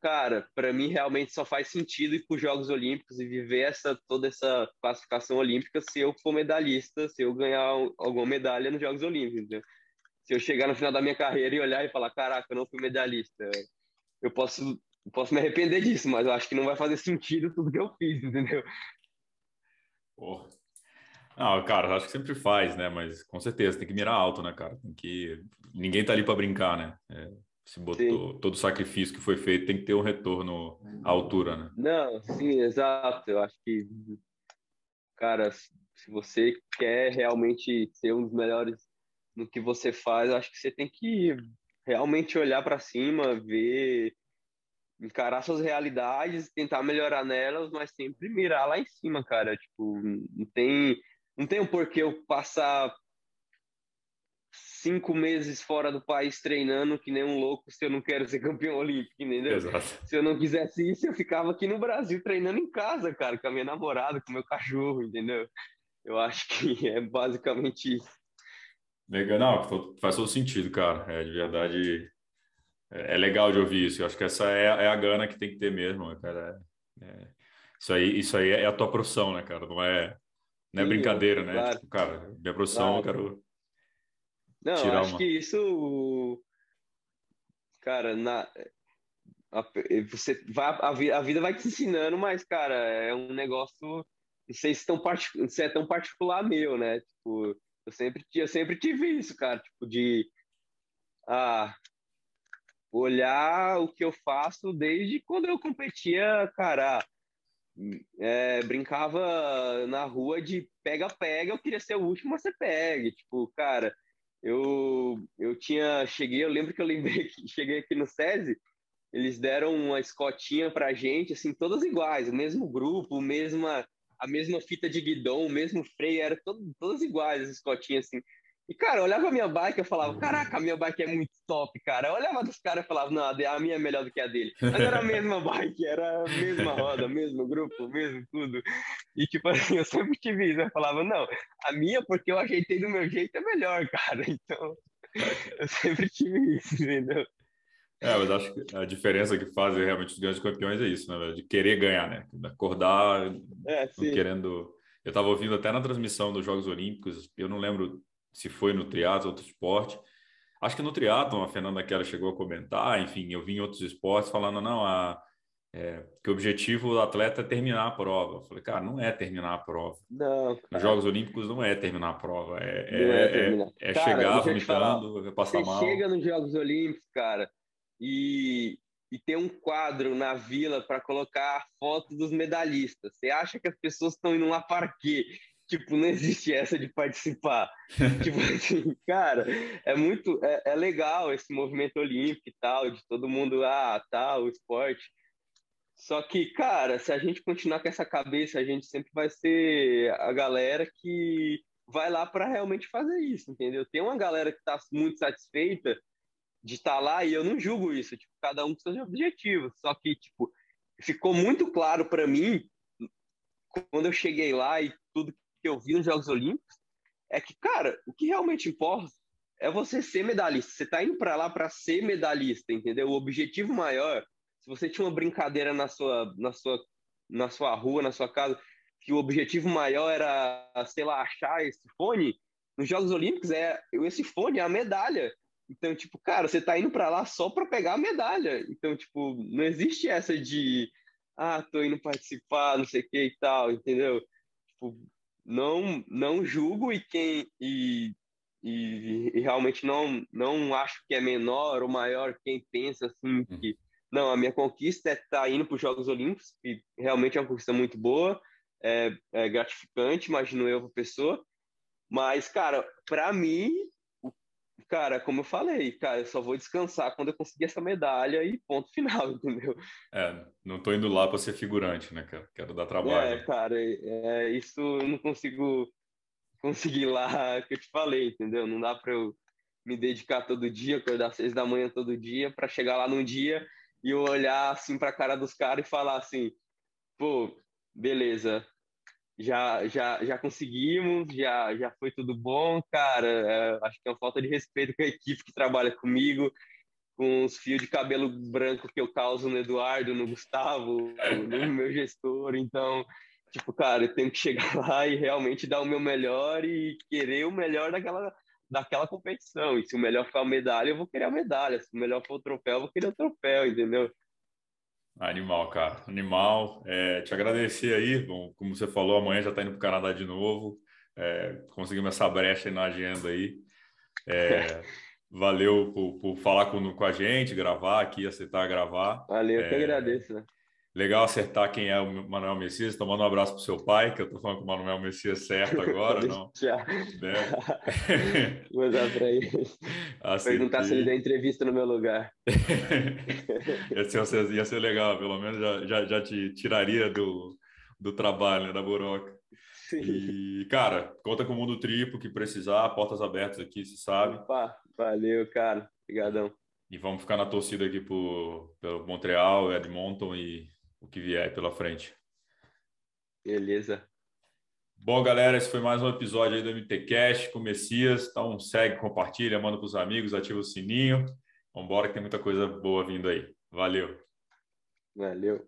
cara, para mim realmente só faz sentido ir para os Jogos Olímpicos e viver essa toda essa classificação olímpica se eu for medalhista, se eu ganhar alguma medalha nos Jogos Olímpicos. Entendeu? Se eu chegar no final da minha carreira e olhar e falar, caraca, eu não fui medalhista, eu posso posso me arrepender disso, mas eu acho que não vai fazer sentido tudo que eu fiz, entendeu? Porra. Não, cara, acho que sempre faz, né? Mas com certeza tem que mirar alto, né, cara? Tem que ninguém tá ali para brincar, né? É, se botou sim. todo o sacrifício que foi feito tem que ter um retorno à altura, né? Não, sim, exato. Eu acho que, cara, se você quer realmente ser um dos melhores no que você faz, acho que você tem que realmente olhar para cima, ver, encarar suas realidades, tentar melhorar nelas, mas sempre mirar lá em cima, cara. Tipo, não tem, não tem um porquê eu passar cinco meses fora do país treinando que nem um louco se eu não quero ser campeão olímpico, entendeu? Exato. Se eu não quisesse isso, eu ficava aqui no Brasil treinando em casa, cara, com a minha namorada, com o meu cachorro, entendeu? Eu acho que é basicamente isso. Legal, não, faz todo sentido, cara. É de verdade. É, é legal de ouvir isso. Eu acho que essa é, é a gana que tem que ter mesmo, né, cara. É, isso aí, isso aí é a tua profissão, né, cara? Não é, não é Sim, brincadeira, né? Claro. Tipo, cara, minha profissão, claro. eu quero não, Tirar acho uma. que isso, cara, na, a, você vai, a, a, vida vai te ensinando, mas, cara, é um negócio, não sei se, tão se é tão particular meu, né? Tipo, eu sempre, eu sempre tive isso, cara, tipo, de ah, olhar o que eu faço desde quando eu competia, cara, é, brincava na rua de pega-pega, eu queria ser o último a ser pega, tipo, cara, eu, eu tinha, cheguei, eu lembro que eu lembrei que cheguei aqui no SESI, eles deram uma escotinha pra gente, assim, todas iguais, o mesmo grupo, mesma, a mesma fita de guidão, o mesmo freio, era todo, todas iguais as escotinhas, assim. E, cara, eu olhava a minha bike e falava, caraca, a minha bike é muito top, cara. Eu olhava dos caras e falava, não, a minha é melhor do que a dele. Mas era a mesma bike, era a mesma roda, mesmo grupo, mesmo tudo. E, tipo assim, eu sempre tive isso. Eu falava, não, a minha, porque eu ajeitei do meu jeito, é melhor, cara. Então, eu sempre tive isso, entendeu? É, mas acho que a diferença que faz realmente os grandes campeões é isso, né? De querer ganhar, né? Acordar é, querendo. Eu estava ouvindo até na transmissão dos Jogos Olímpicos, eu não lembro se foi no triatlo, outro esporte. Acho que no triatlo a Fernanda Keller chegou a comentar, enfim, eu vi em outros esportes falando, não, a, é, que o objetivo do atleta é terminar a prova. Eu falei, cara, não é terminar a prova. Não. Cara. Nos Jogos Olímpicos não é terminar a prova, é, é, é, é cara, chegar vomitando, é passar você mal. Você chega nos Jogos Olímpicos, cara, e, e tem um quadro na vila para colocar a foto dos medalhistas. Você acha que as pessoas estão indo lá para quê? Tipo, não existe essa de participar. tipo assim, cara, é muito, é, é, legal esse movimento olímpico e tal, de todo mundo, ah, tal, o esporte. Só que, cara, se a gente continuar com essa cabeça, a gente sempre vai ser a galera que vai lá para realmente fazer isso, entendeu? Tem uma galera que está muito satisfeita de estar tá lá e eu não julgo isso, tipo, cada um com seus objetivos. Só que, tipo, ficou muito claro para mim quando eu cheguei lá e tudo que eu vi nos Jogos Olímpicos é que, cara, o que realmente importa é você ser medalhista. Você tá indo para lá para ser medalhista, entendeu? O objetivo maior, se você tinha uma brincadeira na sua, na sua, na sua rua, na sua casa, que o objetivo maior era, sei lá, achar esse fone, nos Jogos Olímpicos é esse fone é a medalha. Então, tipo, cara, você tá indo para lá só para pegar a medalha. Então, tipo, não existe essa de ah, tô indo participar, não sei o que e tal, entendeu? Tipo, não não julgo e quem e, e, e, realmente não não acho que é menor ou maior quem pensa assim uhum. que não a minha conquista é estar tá indo para os Jogos Olímpicos e realmente é uma conquista muito boa é, é gratificante imagino eu para pessoa Mas, cara, para mim, cara, como eu falei, cara, eu só vou descansar quando eu conseguir essa medalha e ponto final, entendeu? É, não tô indo lá para ser figurante, né, cara? Quero dar trabalho. É, cara, é, isso eu não consigo conseguir lá que eu te falei, entendeu? Não dá para eu me dedicar todo dia, acordar às seis da manhã todo dia, para chegar lá num dia e eu olhar assim para a cara dos caras e falar assim, pô, beleza, já, já, já conseguimos, já, já foi tudo bom, cara. É, acho que é uma falta de respeito com a equipe que trabalha comigo, com os fios de cabelo branco que eu causo no Eduardo, no Gustavo, no meu gestor. Então, tipo, cara, eu tenho que chegar lá e realmente dar o meu melhor e querer o melhor daquela, daquela competição. E se o melhor for a medalha, eu vou querer a medalha. Se o melhor for o troféu, eu vou querer o troféu, entendeu? Animal, cara. Animal. É, te agradecer aí. Bom, como você falou, amanhã já está indo para o Canadá de novo. É, conseguimos essa brecha aí na agenda aí. É, valeu por, por falar com, com a gente, gravar aqui, aceitar gravar. Valeu, eu que é, agradeço. Né? Legal acertar quem é o Manuel Messias. Estou mandando um abraço para o seu pai, que eu estou falando com o Manuel Messias certo agora, não? Já. Né? Vou dar para ele. Perguntar se ele deu entrevista no meu lugar. ia, ser, ia ser legal, pelo menos já, já, já te tiraria do, do trabalho, né, da buroca. Sim. E, cara, conta com o Mundo Triplo, que precisar, portas abertas aqui, se sabe. Opa, valeu, cara. Obrigadão. E vamos ficar na torcida aqui por, pelo Montreal, Edmonton e o que vier pela frente. Beleza. Bom, galera, esse foi mais um episódio aí do MTCast com o Messias. Então segue, compartilha, manda para os amigos, ativa o sininho. Vamos embora que tem muita coisa boa vindo aí. Valeu. Valeu.